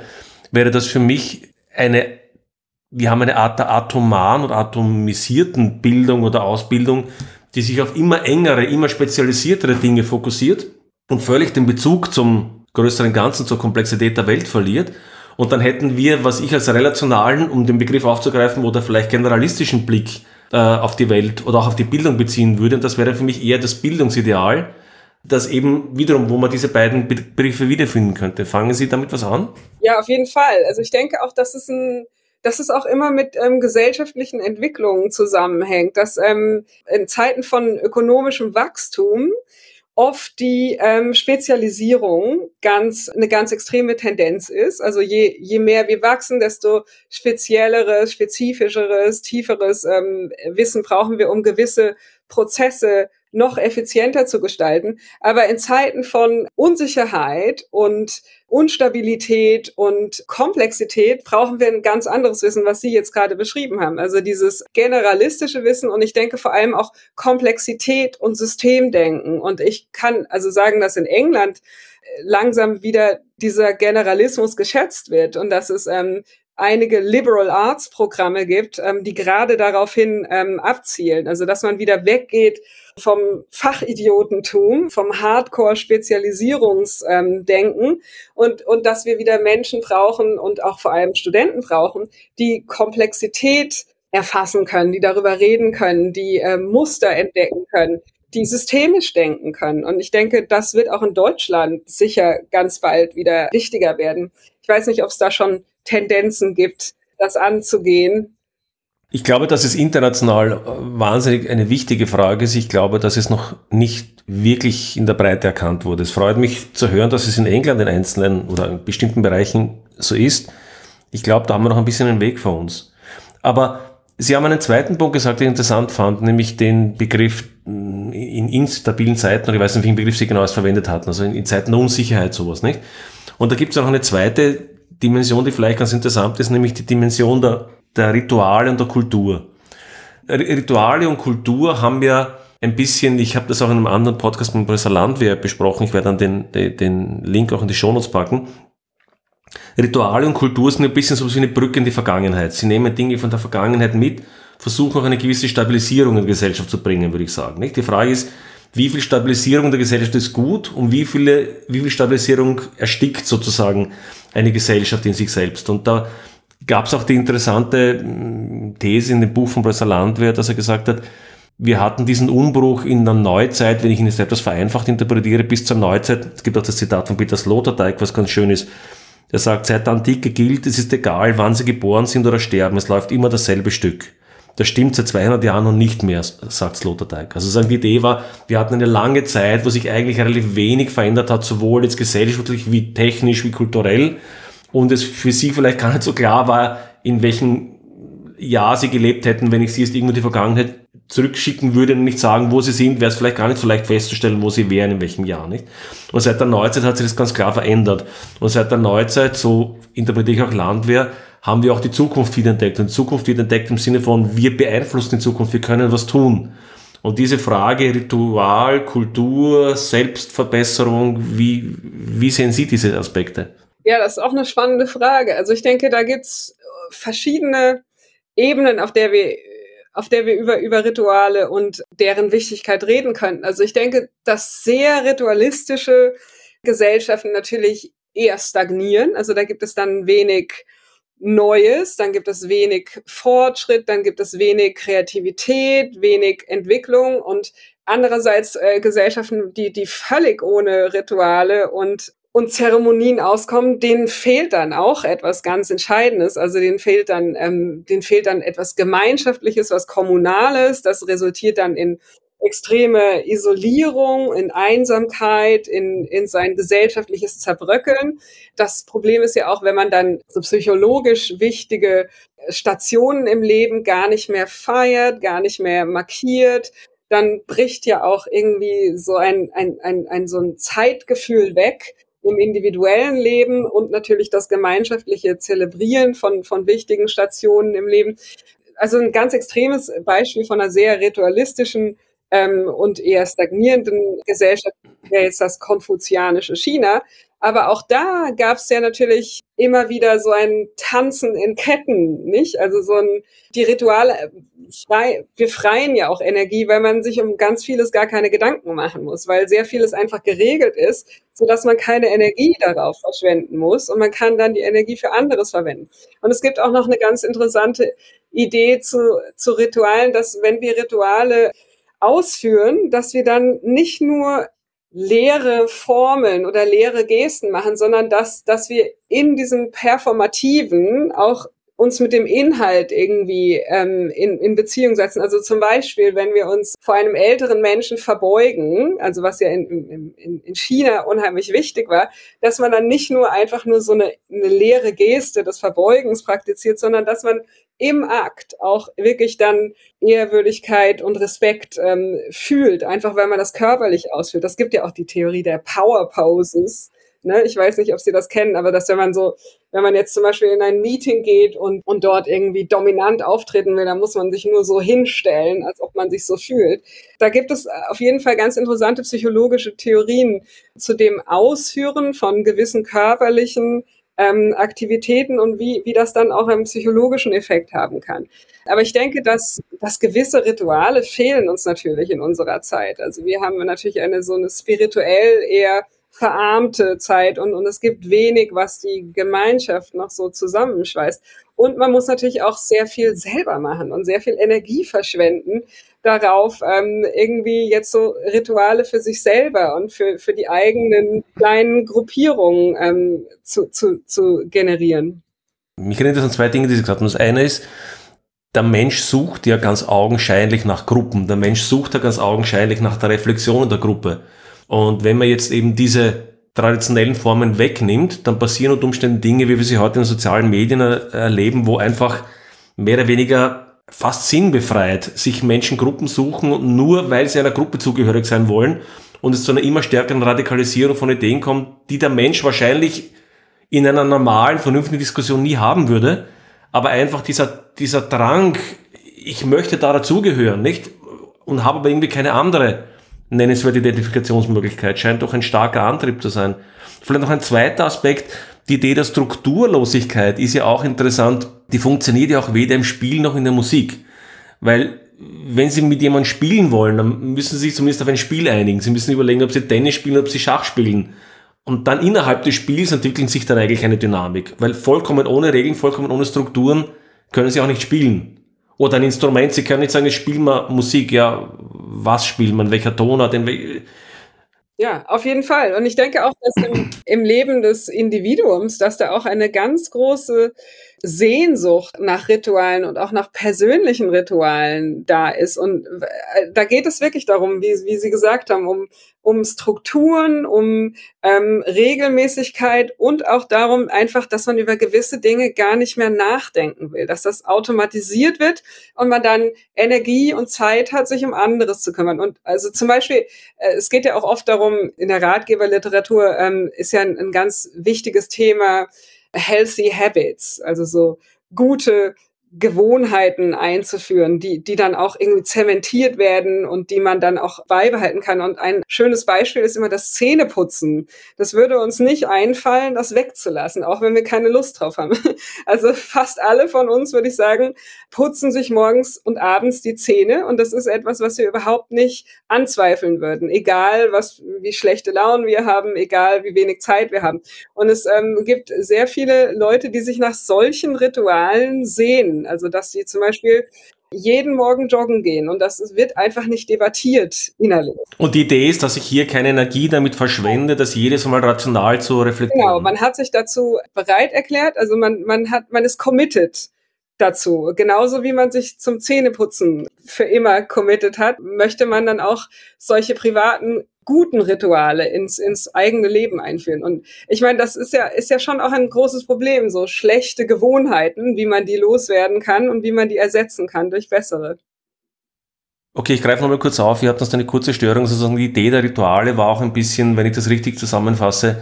B: wäre das für mich eine, wir haben eine Art der atomaren oder atomisierten Bildung oder Ausbildung, die sich auf immer engere, immer spezialisiertere Dinge fokussiert und völlig den Bezug zum größeren Ganzen, zur Komplexität der Welt verliert. Und dann hätten wir, was ich als relationalen, um den Begriff aufzugreifen, oder vielleicht generalistischen Blick äh, auf die Welt oder auch auf die Bildung beziehen würde. Und das wäre für mich eher das Bildungsideal, das eben wiederum, wo man diese beiden Begriffe wiederfinden könnte. Fangen Sie damit was an?
C: Ja, auf jeden Fall. Also ich denke auch, dass es ein dass es auch immer mit ähm, gesellschaftlichen Entwicklungen zusammenhängt, dass ähm, in Zeiten von ökonomischem Wachstum oft die ähm, Spezialisierung ganz eine ganz extreme Tendenz ist. Also je, je mehr wir wachsen, desto spezielleres, spezifischeres, tieferes ähm, Wissen brauchen wir, um gewisse Prozesse noch effizienter zu gestalten. Aber in Zeiten von Unsicherheit und Unstabilität und Komplexität brauchen wir ein ganz anderes Wissen, was Sie jetzt gerade beschrieben haben. Also dieses generalistische Wissen und ich denke vor allem auch Komplexität und Systemdenken. Und ich kann also sagen, dass in England langsam wieder dieser Generalismus geschätzt wird und dass es ähm, einige Liberal Arts Programme gibt, ähm, die gerade daraufhin ähm, abzielen. Also dass man wieder weggeht vom Fachidiotentum, vom Hardcore-Spezialisierungsdenken ähm, und, und dass wir wieder Menschen brauchen und auch vor allem Studenten brauchen, die Komplexität erfassen können, die darüber reden können, die äh, Muster entdecken können, die systemisch denken können. Und ich denke, das wird auch in Deutschland sicher ganz bald wieder wichtiger werden. Ich weiß nicht, ob es da schon Tendenzen gibt, das anzugehen.
B: Ich glaube, dass es international äh, wahnsinnig eine wichtige Frage ist. Ich glaube, dass es noch nicht wirklich in der Breite erkannt wurde. Es freut mich zu hören, dass es in England in einzelnen oder in bestimmten Bereichen so ist. Ich glaube, da haben wir noch ein bisschen einen Weg vor uns. Aber Sie haben einen zweiten Punkt gesagt, den ich interessant fand, nämlich den Begriff mm, in instabilen Zeiten, oder ich weiß nicht, welchen Begriff Sie genau verwendet hatten, also in Zeiten der Unsicherheit sowas, nicht? Und da gibt es auch eine zweite Dimension, die vielleicht ganz interessant ist, nämlich die Dimension der, der Rituale und der Kultur. Rituale und Kultur haben ja ein bisschen, ich habe das auch in einem anderen Podcast mit Professor Landwehr besprochen, ich werde dann den, den Link auch in die Shownotes packen, Rituale und Kultur sind ein bisschen so wie eine Brücke in die Vergangenheit. Sie nehmen Dinge von der Vergangenheit mit, versuchen auch eine gewisse Stabilisierung in die Gesellschaft zu bringen, würde ich sagen. Die Frage ist, wie viel Stabilisierung der Gesellschaft ist gut und wie, viele, wie viel Stabilisierung erstickt sozusagen eine Gesellschaft in sich selbst. Und da gab es auch die interessante hm, These in dem Buch von Professor Landwehr, dass er gesagt hat, wir hatten diesen Umbruch in der Neuzeit, wenn ich ihn jetzt etwas vereinfacht interpretiere, bis zur Neuzeit. Es gibt auch das Zitat von Peter Sloterdijk, was ganz schön ist. Er sagt, seit der Antike gilt, es ist egal, wann sie geboren sind oder sterben, es läuft immer dasselbe Stück. Das stimmt seit 200 Jahren noch nicht mehr, sagt Sloterdijk. Also sagen, die Idee war, wir hatten eine lange Zeit, wo sich eigentlich relativ wenig verändert hat, sowohl jetzt gesellschaftlich wie technisch wie kulturell. Und es für sie vielleicht gar nicht so klar war, in welchem Jahr sie gelebt hätten, wenn ich sie jetzt irgendwo in die Vergangenheit zurückschicken würde und nicht sagen, wo sie sind, wäre es vielleicht gar nicht so leicht festzustellen, wo sie wären, in welchem Jahr, nicht? Und seit der Neuzeit hat sich das ganz klar verändert. Und seit der Neuzeit, so interpretiere ich auch Landwehr, haben wir auch die Zukunft wiederentdeckt. Und Zukunft wiederentdeckt im Sinne von, wir beeinflussen die Zukunft, wir können was tun. Und diese Frage Ritual, Kultur, Selbstverbesserung, wie, wie sehen Sie diese Aspekte?
C: Ja, das ist auch eine spannende Frage. Also ich denke, da gibt's verschiedene Ebenen, auf der wir auf der wir über, über Rituale und deren Wichtigkeit reden könnten. Also ich denke, dass sehr ritualistische Gesellschaften natürlich eher stagnieren. Also da gibt es dann wenig Neues, dann gibt es wenig Fortschritt, dann gibt es wenig Kreativität, wenig Entwicklung und andererseits äh, Gesellschaften, die, die völlig ohne Rituale und und Zeremonien auskommen, denen fehlt dann auch etwas ganz Entscheidendes. Also denen fehlt dann, ähm, denen fehlt dann etwas Gemeinschaftliches, was Kommunales. Das resultiert dann in extreme Isolierung, in Einsamkeit, in, in sein gesellschaftliches Zerbröckeln. Das Problem ist ja auch, wenn man dann so psychologisch wichtige Stationen im Leben gar nicht mehr feiert, gar nicht mehr markiert, dann bricht ja auch irgendwie so ein, ein, ein, ein so ein Zeitgefühl weg, im individuellen Leben und natürlich das gemeinschaftliche Zelebrieren von, von wichtigen Stationen im Leben. Also ein ganz extremes Beispiel von einer sehr ritualistischen ähm, und eher stagnierenden Gesellschaft wäre jetzt das konfuzianische China. Aber auch da gab es ja natürlich immer wieder so ein Tanzen in Ketten, nicht? Also so ein, die Rituale äh, frei, befreien ja auch Energie, weil man sich um ganz vieles gar keine Gedanken machen muss, weil sehr vieles einfach geregelt ist, so dass man keine Energie darauf verschwenden muss und man kann dann die Energie für anderes verwenden. Und es gibt auch noch eine ganz interessante Idee zu, zu Ritualen, dass wenn wir Rituale ausführen, dass wir dann nicht nur leere Formeln oder leere Gesten machen, sondern dass, dass wir in diesem Performativen auch uns mit dem Inhalt irgendwie ähm, in, in Beziehung setzen. Also zum Beispiel, wenn wir uns vor einem älteren Menschen verbeugen, also was ja in, in, in China unheimlich wichtig war, dass man dann nicht nur einfach nur so eine, eine leere Geste des Verbeugens praktiziert, sondern dass man im Akt auch wirklich dann Ehrwürdigkeit und Respekt ähm, fühlt, einfach weil man das körperlich ausführt. Das gibt ja auch die Theorie der Power Poses. Ne? Ich weiß nicht, ob Sie das kennen, aber dass wenn man so, wenn man jetzt zum Beispiel in ein Meeting geht und, und dort irgendwie dominant auftreten will, dann muss man sich nur so hinstellen, als ob man sich so fühlt. Da gibt es auf jeden Fall ganz interessante psychologische Theorien zu dem Ausführen von gewissen körperlichen ähm, Aktivitäten und wie, wie das dann auch einen psychologischen Effekt haben kann. Aber ich denke, dass, dass gewisse Rituale fehlen uns natürlich in unserer Zeit. Also wir haben natürlich eine so eine spirituell eher verarmte Zeit und, und es gibt wenig, was die Gemeinschaft noch so zusammenschweißt. Und man muss natürlich auch sehr viel selber machen und sehr viel Energie verschwenden darauf, ähm, irgendwie jetzt so Rituale für sich selber und für, für die eigenen kleinen Gruppierungen ähm, zu, zu, zu generieren.
B: Mich erinnert das an zwei Dinge, die Sie gesagt haben. Das eine ist, der Mensch sucht ja ganz augenscheinlich nach Gruppen. Der Mensch sucht ja ganz augenscheinlich nach der Reflexion der Gruppe. Und wenn man jetzt eben diese traditionellen Formen wegnimmt, dann passieren unter Umständen Dinge, wie wir sie heute in sozialen Medien erleben, wo einfach mehr oder weniger fast sinnbefreit sich Menschen Gruppen suchen, nur weil sie einer Gruppe zugehörig sein wollen und es zu einer immer stärkeren Radikalisierung von Ideen kommt, die der Mensch wahrscheinlich in einer normalen, vernünftigen Diskussion nie haben würde, aber einfach dieser, dieser Drang, ich möchte da dazugehören, nicht? Und habe aber irgendwie keine andere nennenswerte Identifikationsmöglichkeit, scheint doch ein starker Antrieb zu sein. Vielleicht noch ein zweiter Aspekt, die Idee der Strukturlosigkeit ist ja auch interessant. Die funktioniert ja auch weder im Spiel noch in der Musik. Weil wenn Sie mit jemandem spielen wollen, dann müssen Sie sich zumindest auf ein Spiel einigen. Sie müssen überlegen, ob Sie Tennis spielen ob Sie Schach spielen. Und dann innerhalb des Spiels entwickelt sich dann eigentlich eine Dynamik. Weil vollkommen ohne Regeln, vollkommen ohne Strukturen können Sie auch nicht spielen. Oder ein Instrument, Sie können nicht sagen, jetzt spielen wir Musik. Ja, was spielt man? Welcher Ton hat den?
C: Ja, auf jeden Fall. Und ich denke auch, dass im, im Leben des Individuums, dass da auch eine ganz große Sehnsucht nach Ritualen und auch nach persönlichen Ritualen da ist. Und äh, da geht es wirklich darum, wie, wie Sie gesagt haben, um, um Strukturen, um ähm, Regelmäßigkeit und auch darum einfach, dass man über gewisse Dinge gar nicht mehr nachdenken will, dass das automatisiert wird und man dann Energie und Zeit hat, sich um anderes zu kümmern. Und also zum Beispiel, äh, es geht ja auch oft darum, in der Ratgeberliteratur ähm, ist ja ein, ein ganz wichtiges Thema, healthy habits, also so gute Gewohnheiten einzuführen, die, die dann auch irgendwie zementiert werden und die man dann auch beibehalten kann. Und ein schönes Beispiel ist immer das Zähneputzen. Das würde uns nicht einfallen, das wegzulassen, auch wenn wir keine Lust drauf haben. Also fast alle von uns, würde ich sagen, putzen sich morgens und abends die Zähne. Und das ist etwas, was wir überhaupt nicht anzweifeln würden, egal was, wie schlechte Launen wir haben, egal wie wenig Zeit wir haben. Und es ähm, gibt sehr viele Leute, die sich nach solchen Ritualen sehen also dass sie zum Beispiel jeden Morgen joggen gehen und das wird einfach nicht debattiert innerlich.
B: Und die Idee ist, dass ich hier keine Energie damit verschwende, das jedes Mal rational zu reflektieren.
C: Genau, man hat sich dazu bereit erklärt, also man, man hat, man ist committed dazu. Genauso wie man sich zum Zähneputzen für immer committed hat, möchte man dann auch solche privaten guten Rituale ins, ins eigene Leben einführen. Und ich meine, das ist ja, ist ja schon auch ein großes Problem, so schlechte Gewohnheiten, wie man die loswerden kann und wie man die ersetzen kann durch bessere.
B: Okay, ich greife nochmal kurz auf. Ihr habt uns eine kurze Störung. Sozusagen die Idee der Rituale war auch ein bisschen, wenn ich das richtig zusammenfasse,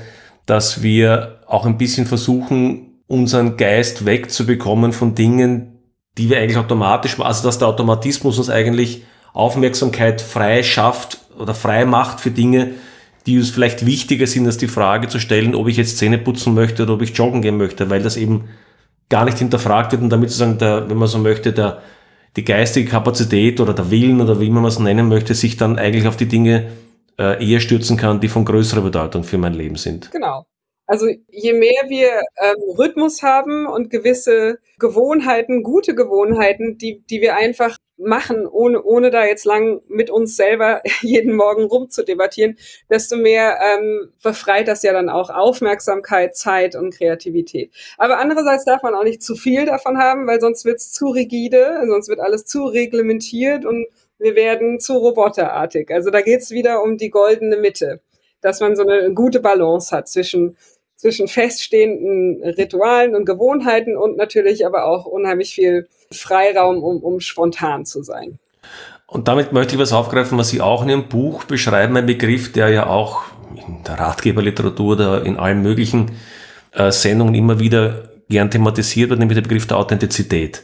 B: dass wir auch ein bisschen versuchen, unseren Geist wegzubekommen von Dingen, die wir eigentlich automatisch, also dass der Automatismus uns eigentlich Aufmerksamkeit frei schafft oder frei macht für Dinge, die uns vielleicht wichtiger sind, als die Frage zu stellen, ob ich jetzt Zähne putzen möchte oder ob ich joggen gehen möchte, weil das eben gar nicht hinterfragt wird und damit sozusagen, der, wenn man so möchte, der, die geistige Kapazität oder der Willen oder wie man es nennen möchte, sich dann eigentlich auf die Dinge äh, eher stürzen kann, die von größerer Bedeutung für mein Leben sind.
C: Genau. Also je mehr wir ähm, Rhythmus haben und gewisse Gewohnheiten, gute Gewohnheiten, die, die wir einfach machen, ohne, ohne da jetzt lang mit uns selber jeden Morgen rumzudebattieren, desto mehr ähm, befreit das ja dann auch Aufmerksamkeit, Zeit und Kreativität. Aber andererseits darf man auch nicht zu viel davon haben, weil sonst wird es zu rigide, sonst wird alles zu reglementiert und wir werden zu roboterartig. Also da geht es wieder um die goldene Mitte, dass man so eine gute Balance hat zwischen zwischen feststehenden Ritualen und Gewohnheiten und natürlich aber auch unheimlich viel Freiraum, um, um spontan zu sein.
B: Und damit möchte ich was aufgreifen, was Sie auch in Ihrem Buch beschreiben, ein Begriff, der ja auch in der Ratgeberliteratur oder in allen möglichen äh, Sendungen immer wieder gern thematisiert wird, nämlich der Begriff der Authentizität.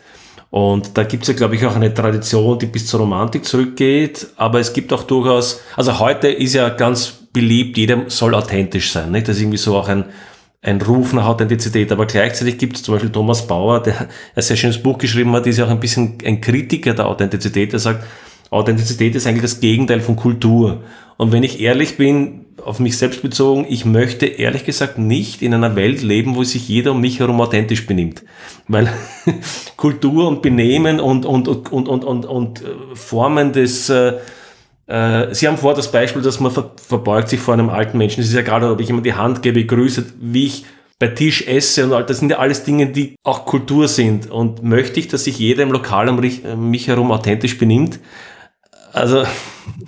B: Und da gibt es ja, glaube ich, auch eine Tradition, die bis zur Romantik zurückgeht. Aber es gibt auch durchaus, also heute ist ja ganz beliebt, jeder soll authentisch sein. Nicht? Das ist irgendwie so auch ein, ein Ruf nach Authentizität. Aber gleichzeitig gibt es zum Beispiel Thomas Bauer, der ein sehr schönes Buch geschrieben hat, ist ja auch ein bisschen ein Kritiker der Authentizität. Der sagt, Authentizität ist eigentlich das Gegenteil von Kultur. Und wenn ich ehrlich bin, auf mich selbst bezogen, ich möchte ehrlich gesagt nicht in einer Welt leben, wo sich jeder um mich herum authentisch benimmt. Weil Kultur und Benehmen und, und, und, und, und, und, und äh, Formen des, äh, Sie haben vor das Beispiel, dass man ver verbeugt sich vor einem alten Menschen. Es ist ja gerade, ob ich immer die Hand gebe, grüße, wie ich bei Tisch esse und all das sind ja alles Dinge, die auch Kultur sind. Und möchte ich, dass sich jeder im Lokal um mich herum authentisch benimmt? Also,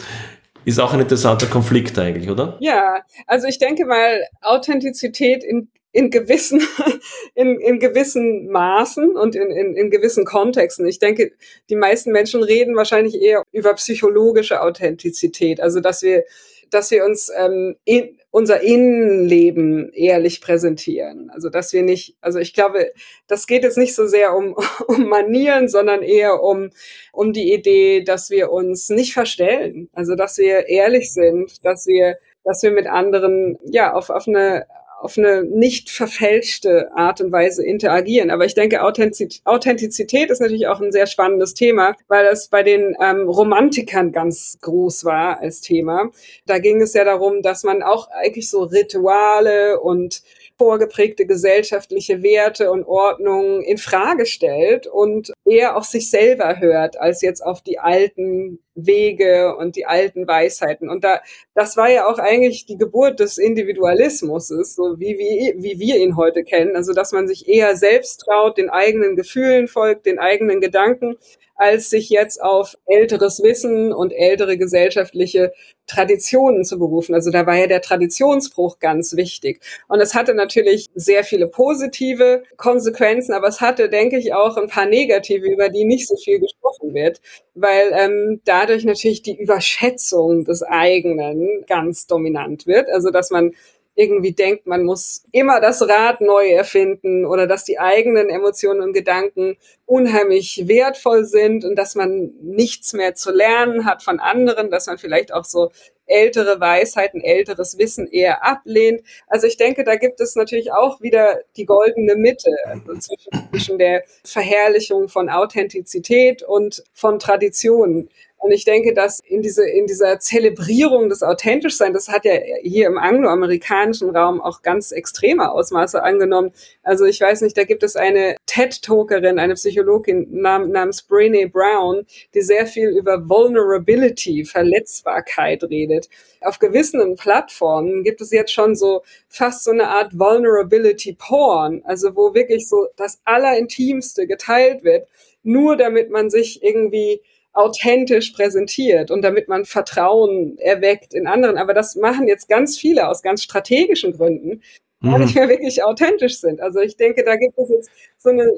B: ist auch ein interessanter Konflikt eigentlich, oder?
C: Ja, also ich denke mal, Authentizität in, in gewissen, in, in gewissen Maßen und in, in, in gewissen Kontexten. Ich denke, die meisten Menschen reden wahrscheinlich eher über psychologische Authentizität, also dass wir dass wir uns ähm, in, unser Innenleben ehrlich präsentieren. Also dass wir nicht, also ich glaube, das geht jetzt nicht so sehr um, um Manieren, sondern eher um, um die Idee, dass wir uns nicht verstellen. Also dass wir ehrlich sind, dass wir, dass wir mit anderen ja auf, auf eine auf eine nicht verfälschte Art und Weise interagieren. Aber ich denke, Authentizität ist natürlich auch ein sehr spannendes Thema, weil das bei den ähm, Romantikern ganz groß war als Thema. Da ging es ja darum, dass man auch eigentlich so Rituale und vorgeprägte gesellschaftliche Werte und Ordnungen in Frage stellt und eher auf sich selber hört, als jetzt auf die alten Wege und die alten Weisheiten. Und da, das war ja auch eigentlich die Geburt des Individualismus, so wie, wie, wie wir ihn heute kennen. Also, dass man sich eher selbst traut, den eigenen Gefühlen folgt, den eigenen Gedanken, als sich jetzt auf älteres Wissen und ältere gesellschaftliche Traditionen zu berufen. Also da war ja der Traditionsbruch ganz wichtig. Und es hatte natürlich sehr viele positive Konsequenzen, aber es hatte, denke ich, auch ein paar negative, über die nicht so viel gesprochen wird, weil ähm, dadurch natürlich die Überschätzung des eigenen ganz dominant wird. Also dass man irgendwie denkt, man muss immer das Rad neu erfinden oder dass die eigenen Emotionen und Gedanken unheimlich wertvoll sind und dass man nichts mehr zu lernen hat von anderen, dass man vielleicht auch so ältere Weisheiten, älteres Wissen eher ablehnt. Also ich denke, da gibt es natürlich auch wieder die goldene Mitte also zwischen der Verherrlichung von Authentizität und von Traditionen. Und ich denke, dass in, diese, in dieser Zelebrierung des Authentischsein, das hat ja hier im angloamerikanischen Raum auch ganz extreme Ausmaße angenommen. Also ich weiß nicht, da gibt es eine TED-Talkerin, eine Psychologin nam namens Brené Brown, die sehr viel über Vulnerability, Verletzbarkeit redet. Auf gewissen Plattformen gibt es jetzt schon so fast so eine Art Vulnerability Porn, also wo wirklich so das Allerintimste geteilt wird, nur damit man sich irgendwie authentisch präsentiert und damit man Vertrauen erweckt in anderen. Aber das machen jetzt ganz viele aus ganz strategischen Gründen, die mhm. nicht mehr wirklich authentisch sind. Also ich denke, da gibt es jetzt so eine,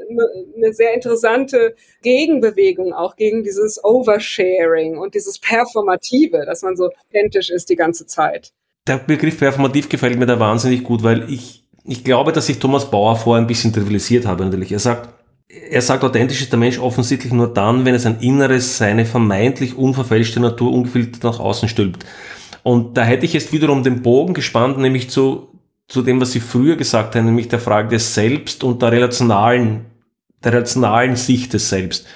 C: eine sehr interessante Gegenbewegung auch gegen dieses Oversharing und dieses Performative, dass man so authentisch ist die ganze Zeit.
B: Der Begriff performativ gefällt mir da wahnsinnig gut, weil ich, ich glaube, dass ich Thomas Bauer vorher ein bisschen trivialisiert habe natürlich. Er sagt, er sagt, authentisch ist der Mensch offensichtlich nur dann, wenn es ein Inneres seine vermeintlich unverfälschte Natur ungefiltert nach außen stülpt. Und da hätte ich jetzt wiederum den Bogen gespannt, nämlich zu, zu dem, was Sie früher gesagt haben, nämlich der Frage des Selbst und der relationalen, der relationalen Sicht des Selbst.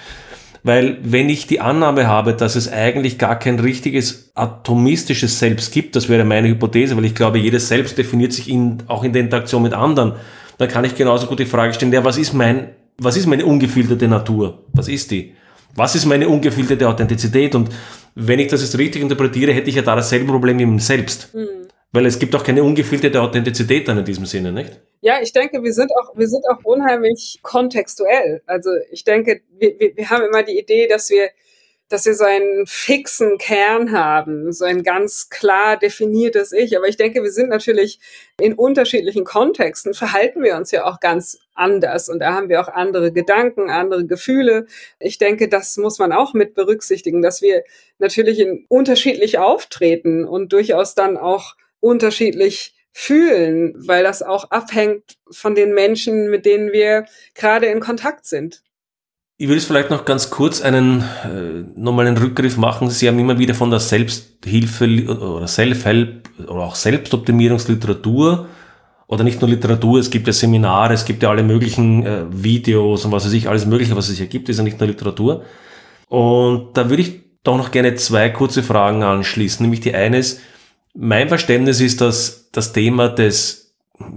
B: Weil wenn ich die Annahme habe, dass es eigentlich gar kein richtiges atomistisches Selbst gibt, das wäre meine Hypothese, weil ich glaube, jedes Selbst definiert sich in, auch in der Interaktion mit anderen, dann kann ich genauso gut die Frage stellen, ja, was ist mein was ist meine ungefilterte Natur? Was ist die? Was ist meine ungefilterte Authentizität? Und wenn ich das jetzt richtig interpretiere, hätte ich ja da dasselbe Problem im Selbst. Mhm. Weil es gibt auch keine ungefilterte Authentizität dann in diesem Sinne, nicht?
C: Ja, ich denke, wir sind auch, wir sind auch unheimlich kontextuell. Also ich denke, wir, wir, wir haben immer die Idee, dass wir dass wir so einen fixen Kern haben, so ein ganz klar definiertes Ich. Aber ich denke, wir sind natürlich in unterschiedlichen Kontexten, verhalten wir uns ja auch ganz anders und da haben wir auch andere Gedanken, andere Gefühle. Ich denke, das muss man auch mit berücksichtigen, dass wir natürlich in unterschiedlich auftreten und durchaus dann auch unterschiedlich fühlen, weil das auch abhängt von den Menschen, mit denen wir gerade in Kontakt sind.
B: Ich will es vielleicht noch ganz kurz einen, äh, nochmal einen Rückgriff machen. Sie haben immer wieder von der Selbsthilfe oder Self-Help oder auch Selbstoptimierungsliteratur oder nicht nur Literatur, es gibt ja Seminare, es gibt ja alle möglichen äh, Videos und was weiß ich, alles mögliche, was es hier gibt, ist ja nicht nur Literatur. Und da würde ich doch noch gerne zwei kurze Fragen anschließen. Nämlich die eine ist, mein Verständnis ist, dass das Thema des,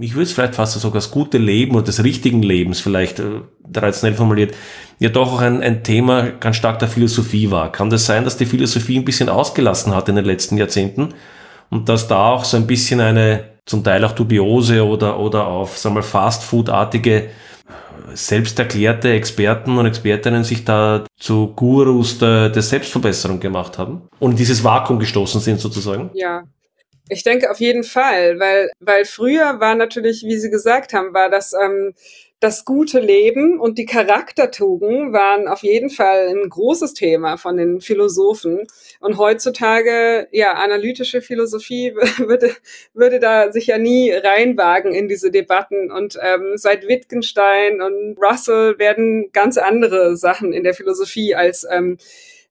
B: ich würde es vielleicht fast sogar das gute Leben oder des richtigen Lebens vielleicht äh, traditionell formuliert, ja doch auch ein, ein Thema ganz stark der Philosophie war. Kann das sein, dass die Philosophie ein bisschen ausgelassen hat in den letzten Jahrzehnten und dass da auch so ein bisschen eine zum Teil auch dubiose oder, oder auf, sagen wir mal, Fastfood-artige selbsterklärte Experten und Expertinnen sich da zu Gurus der, der Selbstverbesserung gemacht haben und in dieses Vakuum gestoßen sind sozusagen?
C: Ja, ich denke auf jeden Fall, weil, weil früher war natürlich, wie Sie gesagt haben, war das ähm, das gute Leben und die Charaktertugenden waren auf jeden Fall ein großes Thema von den Philosophen. Und heutzutage, ja, analytische Philosophie würde, würde da sich ja nie reinwagen in diese Debatten. Und ähm, seit Wittgenstein und Russell werden ganz andere Sachen in der Philosophie als ähm,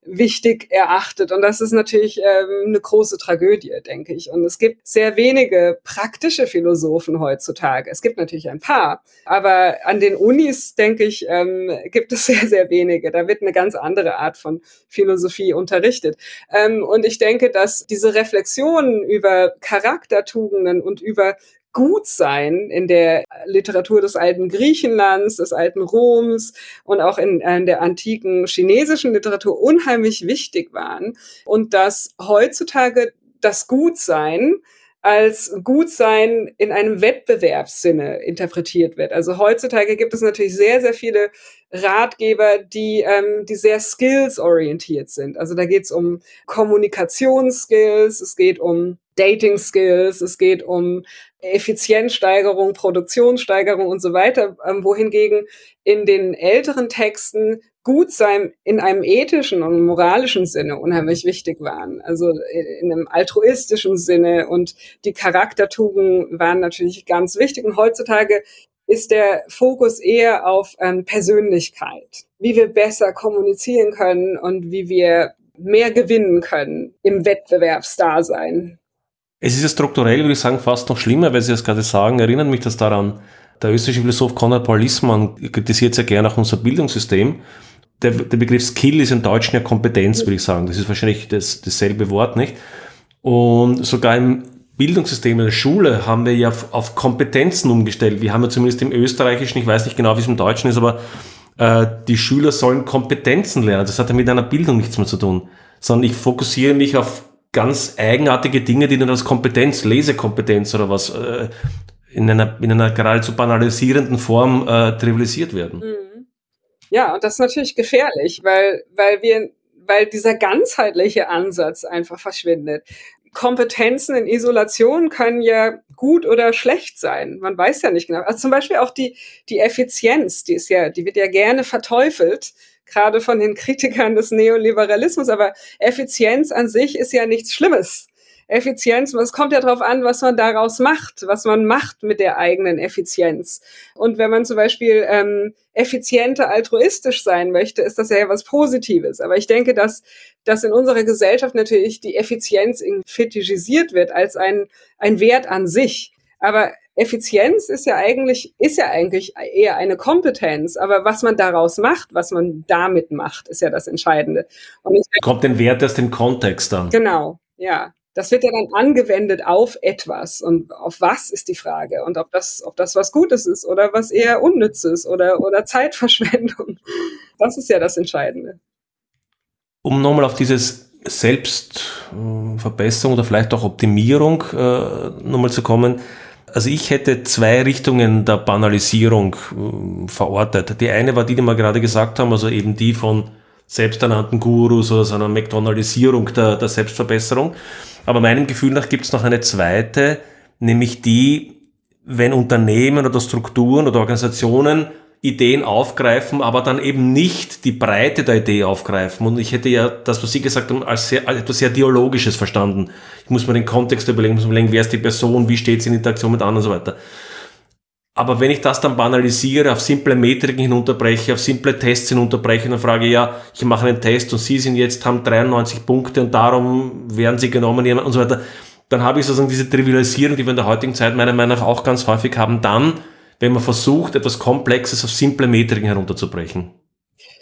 C: wichtig erachtet. Und das ist natürlich ähm, eine große Tragödie, denke ich. Und es gibt sehr wenige praktische Philosophen heutzutage. Es gibt natürlich ein paar, aber an den Unis, denke ich, ähm, gibt es sehr, sehr wenige. Da wird eine ganz andere Art von Philosophie unterrichtet. Ähm, und ich denke, dass diese Reflexionen über Charaktertugenden und über gut sein in der Literatur des alten Griechenlands, des alten Roms und auch in, in, der antiken chinesischen Literatur unheimlich wichtig waren und dass heutzutage das Gutsein als Gutsein in einem Wettbewerbssinne interpretiert wird. Also heutzutage gibt es natürlich sehr, sehr viele Ratgeber, die, ähm, die sehr skills-orientiert sind. Also da geht es um Kommunikationsskills, es geht um Dating Skills, es geht um Effizienzsteigerung, Produktionssteigerung und so weiter, ähm, wohingegen in den älteren Texten gut sein in einem ethischen und moralischen Sinne unheimlich wichtig waren. Also in einem altruistischen Sinne und die Charaktertugenden waren natürlich ganz wichtig. Und heutzutage ist der Fokus eher auf ähm, Persönlichkeit, wie wir besser kommunizieren können und wie wir mehr gewinnen können im Wettbewerbsdasein.
B: Es ist ja strukturell, würde ich sagen, fast noch schlimmer, weil Sie das gerade sagen, erinnert mich das daran. Der österreichische Philosoph Konrad Paul Lissmann kritisiert sehr gerne auch unser Bildungssystem. Der, der Begriff Skill ist im Deutschen ja Kompetenz, würde ich sagen. Das ist wahrscheinlich das, dasselbe Wort, nicht? Und sogar im Bildungssystem in der Schule haben wir ja auf, auf Kompetenzen umgestellt. Wir haben ja zumindest im Österreichischen, ich weiß nicht genau, wie es im Deutschen ist, aber äh, die Schüler sollen Kompetenzen lernen. Das hat ja mit einer Bildung nichts mehr zu tun, sondern ich fokussiere mich auf ganz eigenartige Dinge, die dann als Kompetenz, Lesekompetenz oder was, äh, in einer, in einer geradezu banalisierenden Form äh, trivialisiert werden. Mhm.
C: Ja, und das ist natürlich gefährlich, weil, weil wir, weil dieser ganzheitliche Ansatz einfach verschwindet. Kompetenzen in Isolation können ja gut oder schlecht sein. Man weiß ja nicht genau. Also zum Beispiel auch die, die Effizienz, die ist ja, die wird ja gerne verteufelt gerade von den Kritikern des Neoliberalismus. Aber Effizienz an sich ist ja nichts Schlimmes. Effizienz, es kommt ja darauf an, was man daraus macht, was man macht mit der eigenen Effizienz. Und wenn man zum Beispiel ähm, effizienter altruistisch sein möchte, ist das ja was Positives. Aber ich denke, dass, dass in unserer Gesellschaft natürlich die Effizienz fetischisiert wird als ein, ein Wert an sich. Aber Effizienz ist ja eigentlich, ist ja eigentlich eher eine Kompetenz, aber was man daraus macht, was man damit macht, ist ja das Entscheidende.
B: Und ich, Kommt den Wert aus dem Kontext dann.
C: Genau, ja. Das wird ja dann angewendet auf etwas und auf was ist die Frage und ob das, ob das was Gutes ist oder was eher Unnützes oder, oder Zeitverschwendung. Das ist ja das Entscheidende.
B: Um nochmal auf dieses Selbstverbesserung oder vielleicht auch Optimierung äh, nochmal zu kommen, also ich hätte zwei Richtungen der Banalisierung äh, verortet. Die eine war die, die wir gerade gesagt haben, also eben die von selbsternannten Gurus oder so einer McDonaldisierung der, der Selbstverbesserung. Aber meinem Gefühl nach gibt es noch eine zweite, nämlich die, wenn Unternehmen oder Strukturen oder Organisationen Ideen aufgreifen, aber dann eben nicht die Breite der Idee aufgreifen. Und ich hätte ja das, was Sie gesagt haben, als, sehr, als etwas sehr Dialogisches verstanden. Ich muss mir den Kontext überlegen, muss mir überlegen, wer ist die Person, wie steht sie in Interaktion mit anderen und so weiter. Aber wenn ich das dann banalisiere, auf simple Metriken hinunterbreche, auf simple Tests hinunterbreche, dann frage ja, ich mache einen Test und Sie sind jetzt, haben 93 Punkte und darum werden Sie genommen und so weiter, dann habe ich sozusagen diese Trivialisierung, die wir in der heutigen Zeit meiner Meinung nach auch ganz häufig haben, dann, wenn man versucht, etwas Komplexes auf simple Metriken herunterzubrechen?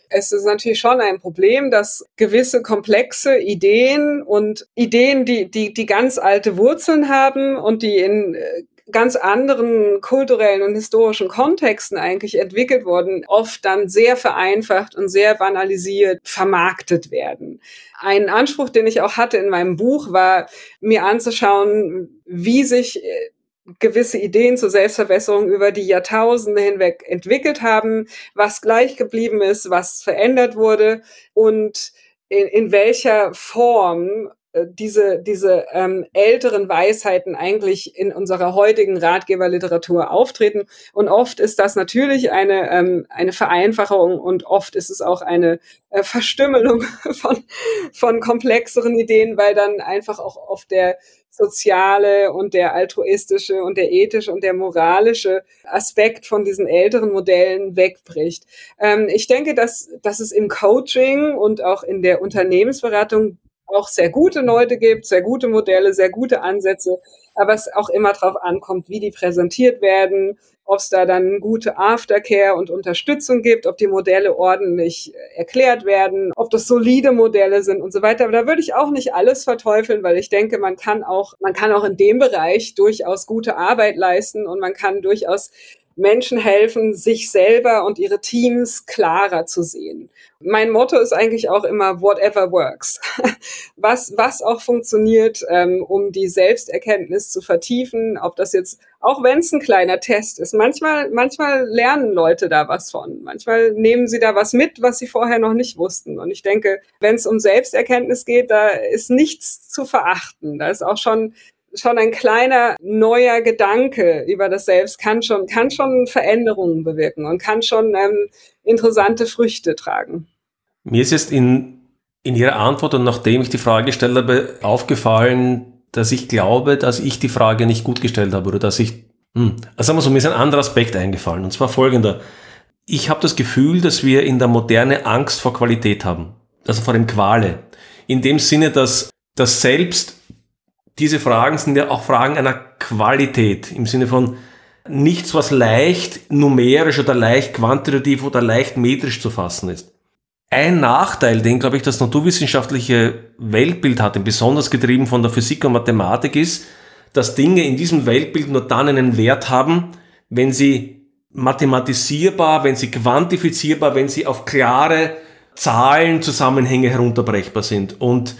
C: Es ist natürlich schon ein Problem, dass gewisse komplexe Ideen und Ideen, die, die, die ganz alte Wurzeln haben und die in äh, ganz anderen kulturellen und historischen Kontexten eigentlich entwickelt wurden, oft dann sehr vereinfacht und sehr banalisiert vermarktet werden. Ein Anspruch, den ich auch hatte in meinem Buch, war mir anzuschauen, wie sich äh, gewisse Ideen zur Selbstverbesserung über die Jahrtausende hinweg entwickelt haben, was gleich geblieben ist, was verändert wurde und in, in welcher Form äh, diese, diese ähm, älteren Weisheiten eigentlich in unserer heutigen Ratgeberliteratur auftreten. Und oft ist das natürlich eine, ähm, eine Vereinfachung und oft ist es auch eine äh, Verstümmelung von, von komplexeren Ideen, weil dann einfach auch oft der, soziale und der altruistische und der ethische und der moralische Aspekt von diesen älteren Modellen wegbricht. Ähm, ich denke, dass, dass es im Coaching und auch in der Unternehmensberatung auch sehr gute Leute gibt, sehr gute Modelle, sehr gute Ansätze, aber es auch immer darauf ankommt, wie die präsentiert werden, ob es da dann gute Aftercare und Unterstützung gibt, ob die Modelle ordentlich äh, erklärt werden, ob das solide Modelle sind und so weiter. Aber da würde ich auch nicht alles verteufeln, weil ich denke, man kann auch, man kann auch in dem Bereich durchaus gute Arbeit leisten und man kann durchaus Menschen helfen, sich selber und ihre Teams klarer zu sehen. Mein Motto ist eigentlich auch immer whatever works. Was, was auch funktioniert, ähm, um die Selbsterkenntnis zu vertiefen, ob das jetzt, auch wenn es ein kleiner Test ist. Manchmal, manchmal lernen Leute da was von. Manchmal nehmen sie da was mit, was sie vorher noch nicht wussten. Und ich denke, wenn es um Selbsterkenntnis geht, da ist nichts zu verachten. Da ist auch schon schon ein kleiner neuer Gedanke über das Selbst kann schon, kann schon Veränderungen bewirken und kann schon ähm, interessante Früchte tragen.
B: Mir ist jetzt in, in Ihrer Antwort und nachdem ich die Frage gestellt habe, aufgefallen, dass ich glaube, dass ich die Frage nicht gut gestellt habe oder dass ich, hm, also sagen wir so, mir ist ein anderer Aspekt eingefallen und zwar folgender. Ich habe das Gefühl, dass wir in der Moderne Angst vor Qualität haben, also vor dem Quale. In dem Sinne, dass das Selbst diese Fragen sind ja auch Fragen einer Qualität im Sinne von nichts, was leicht numerisch oder leicht quantitativ oder leicht metrisch zu fassen ist. Ein Nachteil, den, glaube ich, das naturwissenschaftliche Weltbild hat, besonders getrieben von der Physik und Mathematik, ist, dass Dinge in diesem Weltbild nur dann einen Wert haben, wenn sie mathematisierbar, wenn sie quantifizierbar, wenn sie auf klare Zahlenzusammenhänge herunterbrechbar sind. Und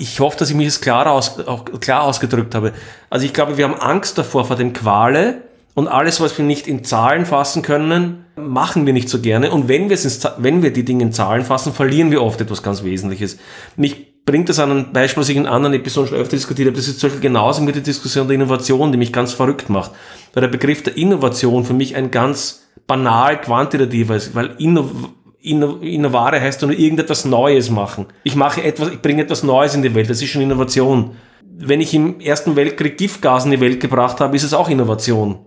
B: ich hoffe, dass ich mich jetzt klar, aus, klar ausgedrückt habe. Also ich glaube, wir haben Angst davor, vor dem Quale und alles, was wir nicht in Zahlen fassen können, machen wir nicht so gerne. Und wenn in, wenn wir die Dinge in Zahlen fassen, verlieren wir oft etwas ganz Wesentliches. Mich bringt das an ein Beispiel, was ich in anderen Episoden schon öfter diskutiert habe. Das ist zum Beispiel genauso mit der Diskussion der Innovation, die mich ganz verrückt macht. Weil der Begriff der Innovation für mich ein ganz banal quantitativer ist, weil Innovation Innovare heißt nur irgendetwas Neues machen. Ich mache etwas, ich bringe etwas Neues in die Welt. Das ist schon Innovation. Wenn ich im Ersten Weltkrieg Giftgas in die Welt gebracht habe, ist es auch Innovation.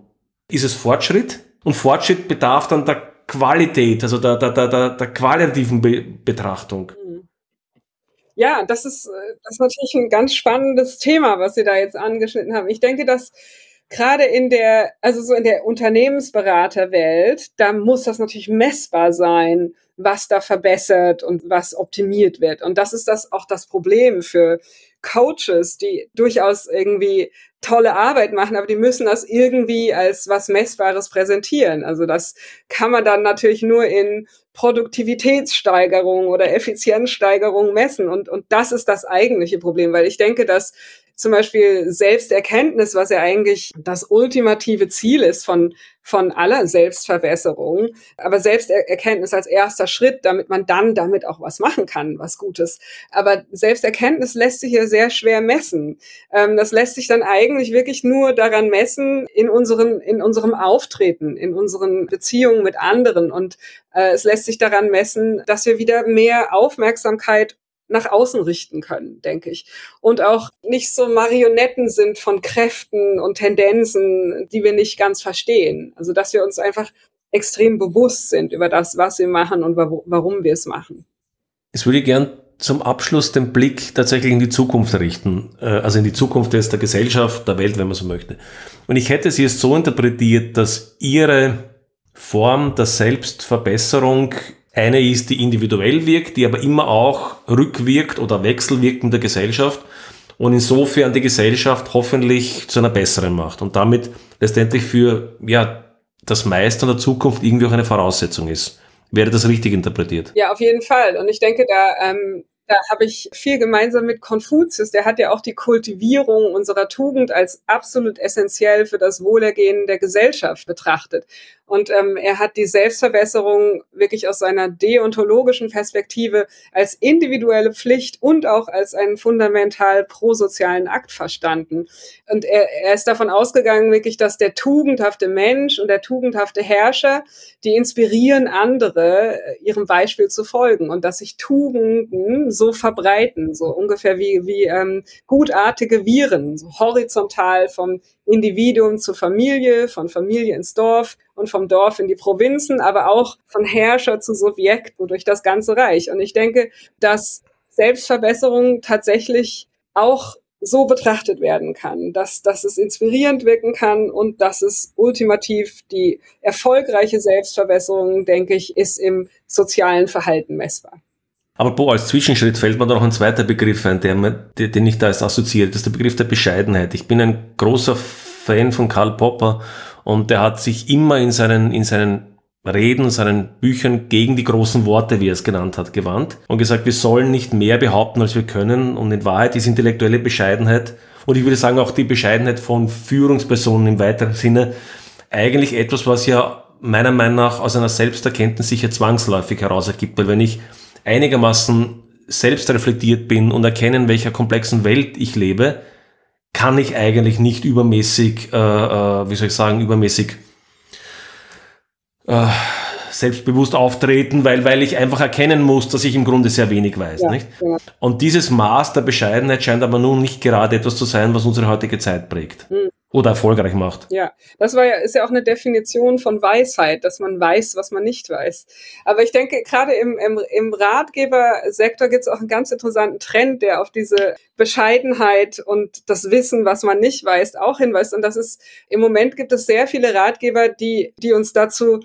B: Ist es Fortschritt? Und Fortschritt bedarf dann der Qualität, also der, der, der, der qualitativen Be Betrachtung. Mhm.
C: Ja, das ist, das ist natürlich ein ganz spannendes Thema, was Sie da jetzt angeschnitten haben. Ich denke, dass gerade in der, also so in der Unternehmensberaterwelt, da muss das natürlich messbar sein was da verbessert und was optimiert wird. Und das ist das auch das Problem für Coaches, die durchaus irgendwie tolle Arbeit machen, aber die müssen das irgendwie als was Messbares präsentieren. Also das kann man dann natürlich nur in Produktivitätssteigerung oder Effizienzsteigerung messen. Und, und das ist das eigentliche Problem, weil ich denke, dass zum Beispiel Selbsterkenntnis, was ja eigentlich das ultimative Ziel ist von, von aller Selbstverbesserung, aber Selbsterkenntnis als erster Schritt, damit man dann damit auch was machen kann, was Gutes. Aber Selbsterkenntnis lässt sich ja sehr schwer messen. Ähm, das lässt sich dann eigentlich wirklich nur daran messen in unseren, in unserem Auftreten, in unseren Beziehungen mit anderen und äh, es lässt sich daran messen, dass wir wieder mehr Aufmerksamkeit nach außen richten können, denke ich. Und auch nicht so Marionetten sind von Kräften und Tendenzen, die wir nicht ganz verstehen. Also dass wir uns einfach extrem bewusst sind über das, was wir machen und warum wir es machen.
B: Ich würde gern zum Abschluss den Blick tatsächlich in die Zukunft richten, äh, also in die Zukunft der Gesellschaft, der Welt, wenn man so möchte. Und ich hätte sie jetzt so interpretiert, dass ihre Form der Selbstverbesserung eine ist, die individuell wirkt, die aber immer auch rückwirkt oder wechselwirkt in der Gesellschaft und insofern die Gesellschaft hoffentlich zu einer besseren macht und damit letztendlich für ja, das Meistern der Zukunft irgendwie auch eine Voraussetzung ist. Wäre das richtig interpretiert?
C: Ja, auf jeden Fall. Und ich denke, da ähm, da habe ich viel gemeinsam mit Konfuzius. Der hat ja auch die Kultivierung unserer Tugend als absolut essentiell für das Wohlergehen der Gesellschaft betrachtet. Und ähm, er hat die Selbstverbesserung wirklich aus seiner deontologischen Perspektive als individuelle Pflicht und auch als einen fundamental prosozialen Akt verstanden. Und er, er ist davon ausgegangen, wirklich, dass der tugendhafte Mensch und der tugendhafte Herrscher, die inspirieren andere, äh, ihrem Beispiel zu folgen und dass sich Tugenden so verbreiten, so ungefähr wie, wie ähm, gutartige Viren, so horizontal vom Individuum zur Familie, von Familie ins Dorf und vom Dorf in die Provinzen, aber auch von Herrscher zu Subjekt und durch das ganze Reich. Und ich denke, dass Selbstverbesserung tatsächlich auch so betrachtet werden kann, dass, dass es inspirierend wirken kann und dass es ultimativ die erfolgreiche Selbstverbesserung, denke ich, ist im sozialen Verhalten messbar.
B: Aber Bo, als Zwischenschritt fällt mir da noch ein zweiter Begriff ein, der, den ich da als assoziiere. Das ist der Begriff der Bescheidenheit. Ich bin ein großer Fan von Karl Popper und der hat sich immer in seinen, in seinen Reden, seinen Büchern gegen die großen Worte, wie er es genannt hat, gewandt und gesagt, wir sollen nicht mehr behaupten, als wir können. Und in Wahrheit ist intellektuelle Bescheidenheit und ich würde sagen auch die Bescheidenheit von Führungspersonen im weiteren Sinne eigentlich etwas, was ja meiner Meinung nach aus einer Selbsterkenntnis sicher zwangsläufig heraus ergibt. Weil wenn ich einigermaßen selbst reflektiert bin und erkenne, in welcher komplexen Welt ich lebe, kann ich eigentlich nicht übermäßig, äh, äh, wie soll ich sagen, übermäßig äh, selbstbewusst auftreten, weil, weil ich einfach erkennen muss, dass ich im Grunde sehr wenig weiß. Ja, nicht? Ja. Und dieses Maß der Bescheidenheit scheint aber nun nicht gerade etwas zu sein, was unsere heutige Zeit prägt. Mhm oder erfolgreich macht.
C: Ja, das war ja, ist ja auch eine Definition von Weisheit, dass man weiß, was man nicht weiß. Aber ich denke, gerade im, im, im Ratgebersektor gibt es auch einen ganz interessanten Trend, der auf diese Bescheidenheit und das Wissen, was man nicht weiß, auch hinweist. Und das ist, im Moment gibt es sehr viele Ratgeber, die, die uns dazu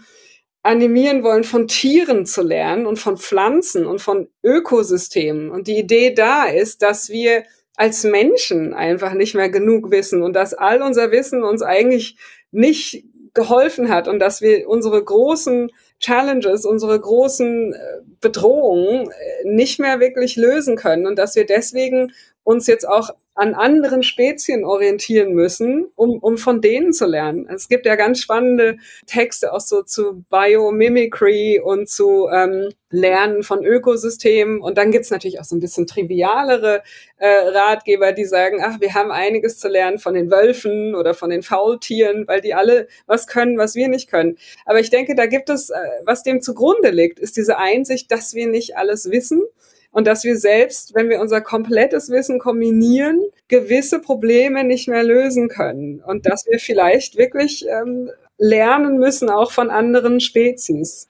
C: animieren wollen, von Tieren zu lernen und von Pflanzen und von Ökosystemen. Und die Idee da ist, dass wir als Menschen einfach nicht mehr genug wissen und dass all unser Wissen uns eigentlich nicht geholfen hat und dass wir unsere großen Challenges, unsere großen äh, Bedrohungen äh, nicht mehr wirklich lösen können und dass wir deswegen uns jetzt auch an anderen Spezien orientieren müssen, um, um von denen zu lernen. Es gibt ja ganz spannende Texte auch so zu Biomimicry und zu ähm, Lernen von Ökosystemen. Und dann gibt's natürlich auch so ein bisschen trivialere äh, Ratgeber, die sagen, ach, wir haben einiges zu lernen von den Wölfen oder von den Faultieren, weil die alle was können, was wir nicht können. Aber ich denke, da gibt es, äh, was dem zugrunde liegt, ist diese Einsicht, dass wir nicht alles wissen und dass wir selbst, wenn wir unser komplettes Wissen kombinieren, gewisse Probleme nicht mehr lösen können und dass wir vielleicht wirklich ähm, lernen müssen, auch von anderen Spezies.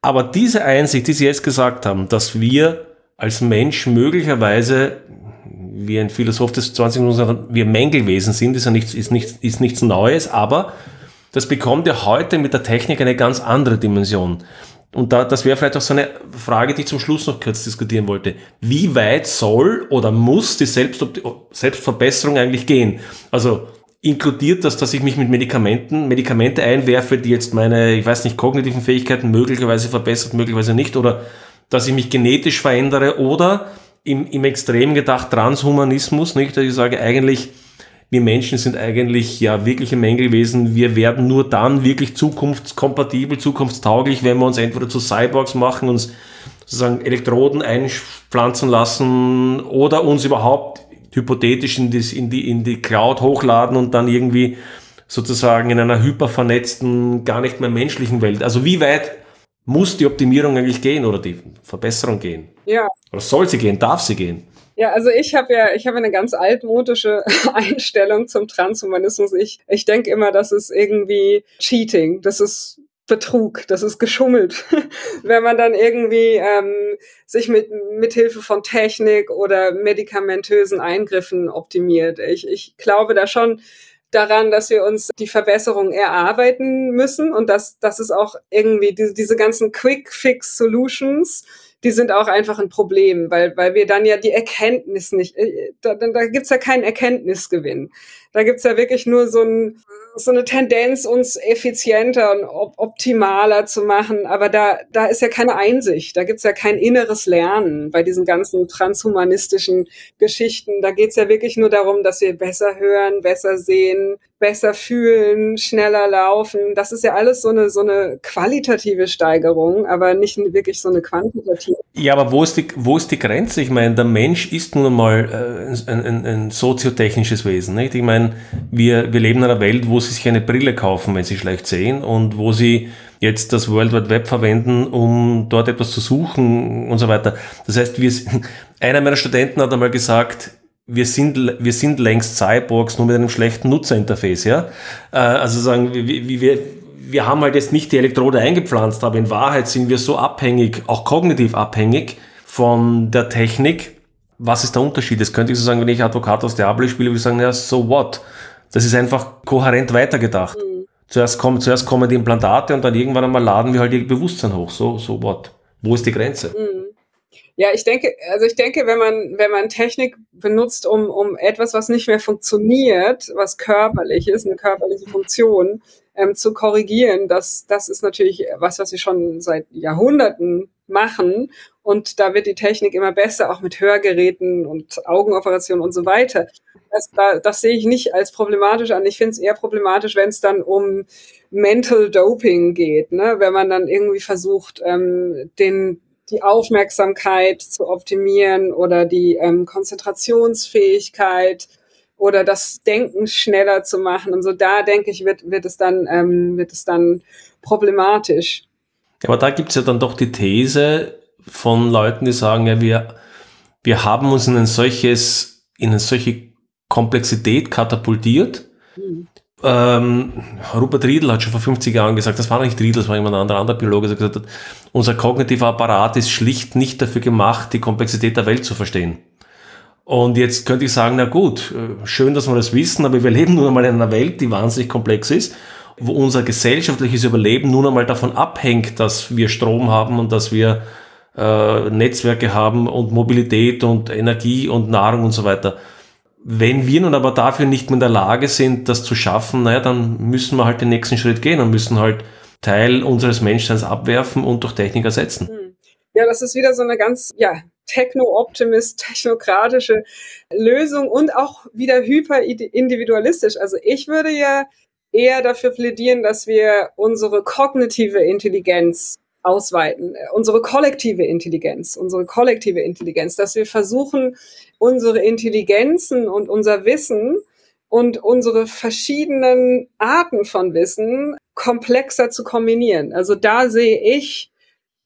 B: Aber diese Einsicht, die Sie jetzt gesagt haben, dass wir als Mensch möglicherweise, wie ein Philosoph des 20. Jahrhunderts wir Mängelwesen sind, ist ja nichts, ist nichts, ist nichts Neues, aber das bekommt ja heute mit der Technik eine ganz andere Dimension. Und da, das wäre vielleicht auch so eine Frage, die ich zum Schluss noch kurz diskutieren wollte. Wie weit soll oder muss die Selbstverbesserung eigentlich gehen? Also inkludiert das, dass ich mich mit Medikamenten, Medikamente einwerfe, die jetzt meine, ich weiß nicht, kognitiven Fähigkeiten möglicherweise verbessert, möglicherweise nicht, oder dass ich mich genetisch verändere, oder im, im Extrem gedacht Transhumanismus, nicht, dass ich sage, eigentlich wir Menschen sind eigentlich ja wirkliche Mängelwesen. Wir werden nur dann wirklich zukunftskompatibel, zukunftstauglich, wenn wir uns entweder zu Cyborgs machen, uns sozusagen Elektroden einpflanzen lassen oder uns überhaupt hypothetisch in, die, in, die, in die Cloud hochladen und dann irgendwie sozusagen in einer hypervernetzten, gar nicht mehr menschlichen Welt. Also wie weit muss die Optimierung eigentlich gehen oder die Verbesserung gehen?
C: Ja.
B: Oder soll sie gehen? Darf sie gehen?
C: Ja, also ich habe ja, ich habe eine ganz altmodische Einstellung zum Transhumanismus. Ich, ich denke immer, das ist irgendwie Cheating, das ist Betrug, das ist geschummelt. Wenn man dann irgendwie ähm, sich mit, mit Hilfe von Technik oder medikamentösen Eingriffen optimiert. Ich, ich glaube da schon daran, dass wir uns die Verbesserung erarbeiten müssen und dass, dass es auch irgendwie diese, diese ganzen Quick-Fix-Solutions, die sind auch einfach ein Problem, weil, weil wir dann ja die Erkenntnis nicht, äh, da, da gibt's ja keinen Erkenntnisgewinn. Da gibt's ja wirklich nur so, ein, so eine Tendenz, uns effizienter und op optimaler zu machen. Aber da, da ist ja keine Einsicht, da gibt's ja kein inneres Lernen bei diesen ganzen transhumanistischen Geschichten. Da geht's ja wirklich nur darum, dass wir besser hören, besser sehen, besser fühlen, schneller laufen. Das ist ja alles so eine, so eine qualitative Steigerung, aber nicht wirklich so eine quantitative.
B: Ja, aber wo ist die, wo ist die Grenze? Ich meine, der Mensch ist nun einmal äh, ein, ein, ein soziotechnisches Wesen. Nicht? Ich meine, wir, wir leben in einer Welt, wo sie sich eine Brille kaufen, wenn sie schlecht sehen und wo sie jetzt das World Wide Web verwenden, um dort etwas zu suchen und so weiter. Das heißt, wir, einer meiner Studenten hat einmal gesagt, wir sind, wir sind längst Cyborgs, nur mit einem schlechten Nutzerinterface, ja. Äh, also sagen, wir, wir, wir haben halt jetzt nicht die Elektrode eingepflanzt, aber in Wahrheit sind wir so abhängig, auch kognitiv abhängig von der Technik. Was ist der Unterschied? Das könnte ich so sagen, wenn ich Advokat aus Diablo spiele, würde ich sagen, ja, so what? Das ist einfach kohärent weitergedacht. Mhm. Zuerst, kommen, zuerst kommen die Implantate und dann irgendwann einmal laden wir halt ihr Bewusstsein hoch. So, so what? Wo ist die Grenze? Mhm.
C: Ja, ich denke, also ich denke, wenn man, wenn man Technik benutzt, um, um etwas, was nicht mehr funktioniert, was körperlich ist, eine körperliche Funktion, ähm, zu korrigieren, das, das ist natürlich was, was wir schon seit Jahrhunderten machen. Und da wird die Technik immer besser, auch mit Hörgeräten und Augenoperationen und so weiter. Das, das sehe ich nicht als problematisch an. Ich finde es eher problematisch, wenn es dann um Mental Doping geht, ne? wenn man dann irgendwie versucht, ähm, den die Aufmerksamkeit zu optimieren oder die ähm, Konzentrationsfähigkeit oder das Denken schneller zu machen. Und so da denke ich, wird, wird es dann, ähm, wird es dann problematisch.
B: Aber da gibt es ja dann doch die These von Leuten, die sagen, ja, wir, wir haben uns in ein solches, in eine solche Komplexität katapultiert, mhm. Ähm, Rupert Riedl hat schon vor 50 Jahren gesagt, das war nicht Riedl, das war jemand anderer, anderer Biologe, der gesagt hat, unser kognitiver Apparat ist schlicht nicht dafür gemacht, die Komplexität der Welt zu verstehen. Und jetzt könnte ich sagen, na gut, äh, schön, dass wir das wissen, aber wir leben nun einmal in einer Welt, die wahnsinnig komplex ist, wo unser gesellschaftliches Überleben nun einmal davon abhängt, dass wir Strom haben und dass wir äh, Netzwerke haben und Mobilität und Energie und Nahrung und so weiter. Wenn wir nun aber dafür nicht mehr in der Lage sind, das zu schaffen, naja, dann müssen wir halt den nächsten Schritt gehen und müssen halt Teil unseres Menschseins abwerfen und durch Technik ersetzen. Hm.
C: Ja, das ist wieder so eine ganz, ja, techno-optimist, technokratische Lösung und auch wieder hyper-individualistisch. Also ich würde ja eher dafür plädieren, dass wir unsere kognitive Intelligenz ausweiten, unsere kollektive Intelligenz, unsere kollektive Intelligenz, dass wir versuchen, unsere Intelligenzen und unser Wissen und unsere verschiedenen Arten von Wissen komplexer zu kombinieren. Also da sehe ich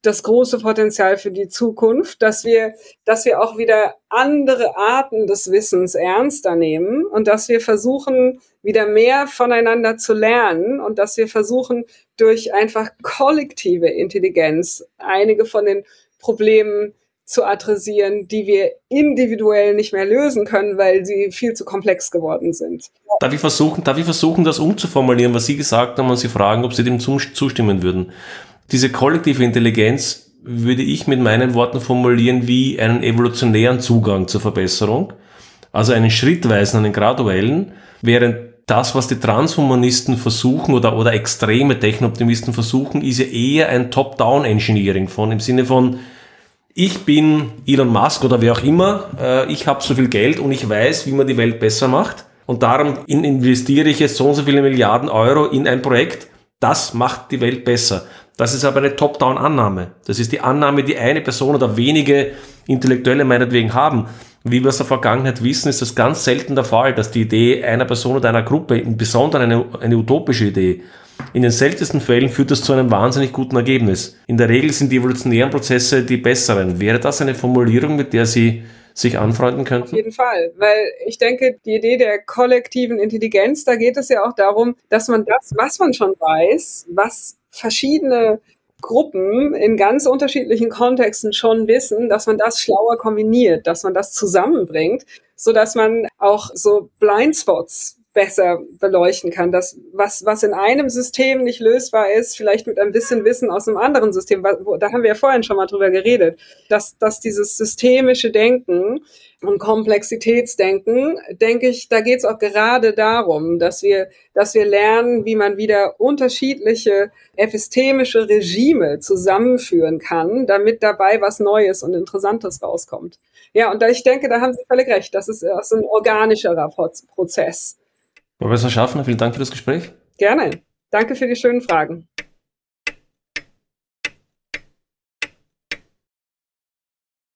C: das große Potenzial für die Zukunft, dass wir, dass wir auch wieder andere Arten des Wissens ernster nehmen und dass wir versuchen, wieder mehr voneinander zu lernen und dass wir versuchen, durch einfach kollektive Intelligenz einige von den Problemen zu adressieren, die wir individuell nicht mehr lösen können, weil sie viel zu komplex geworden sind.
B: Darf ich versuchen, darf ich versuchen, das umzuformulieren, was Sie gesagt haben und Sie fragen, ob Sie dem zustimmen würden? Diese kollektive Intelligenz würde ich mit meinen Worten formulieren wie einen evolutionären Zugang zur Verbesserung, also einen schrittweisen, einen graduellen, während das, was die Transhumanisten versuchen oder, oder extreme Technoptimisten versuchen, ist ja eher ein Top-Down-Engineering von, im Sinne von, ich bin Elon Musk oder wer auch immer, äh, ich habe so viel Geld und ich weiß, wie man die Welt besser macht und darum investiere ich jetzt so und so viele Milliarden Euro in ein Projekt, das macht die Welt besser. Das ist aber eine Top-Down-Annahme. Das ist die Annahme, die eine Person oder wenige Intellektuelle meinetwegen haben. Wie wir aus der Vergangenheit wissen, ist das ganz selten der Fall, dass die Idee einer Person oder einer Gruppe, im Besonderen eine, eine utopische Idee, in den seltensten Fällen führt das zu einem wahnsinnig guten Ergebnis. In der Regel sind die evolutionären Prozesse die besseren. Wäre das eine Formulierung, mit der Sie sich anfreunden könnten? Auf
C: jeden Fall, weil ich denke, die Idee der kollektiven Intelligenz, da geht es ja auch darum, dass man das, was man schon weiß, was verschiedene Gruppen in ganz unterschiedlichen Kontexten schon wissen, dass man das schlauer kombiniert, dass man das zusammenbringt, so dass man auch so Blindspots besser beleuchten kann. Das, was, was in einem System nicht lösbar ist, vielleicht mit ein bisschen Wissen aus einem anderen System, da haben wir ja vorhin schon mal drüber geredet, dass, dass dieses systemische Denken und Komplexitätsdenken, denke ich, da geht es auch gerade darum, dass wir, dass wir lernen, wie man wieder unterschiedliche epistemische Regime zusammenführen kann, damit dabei was Neues und Interessantes rauskommt. Ja, und da, ich denke, da haben Sie völlig recht. Das ist, das ist ein organischerer Prozess.
B: Professor Schaffner, vielen Dank für das Gespräch.
C: Gerne. Danke für die schönen Fragen.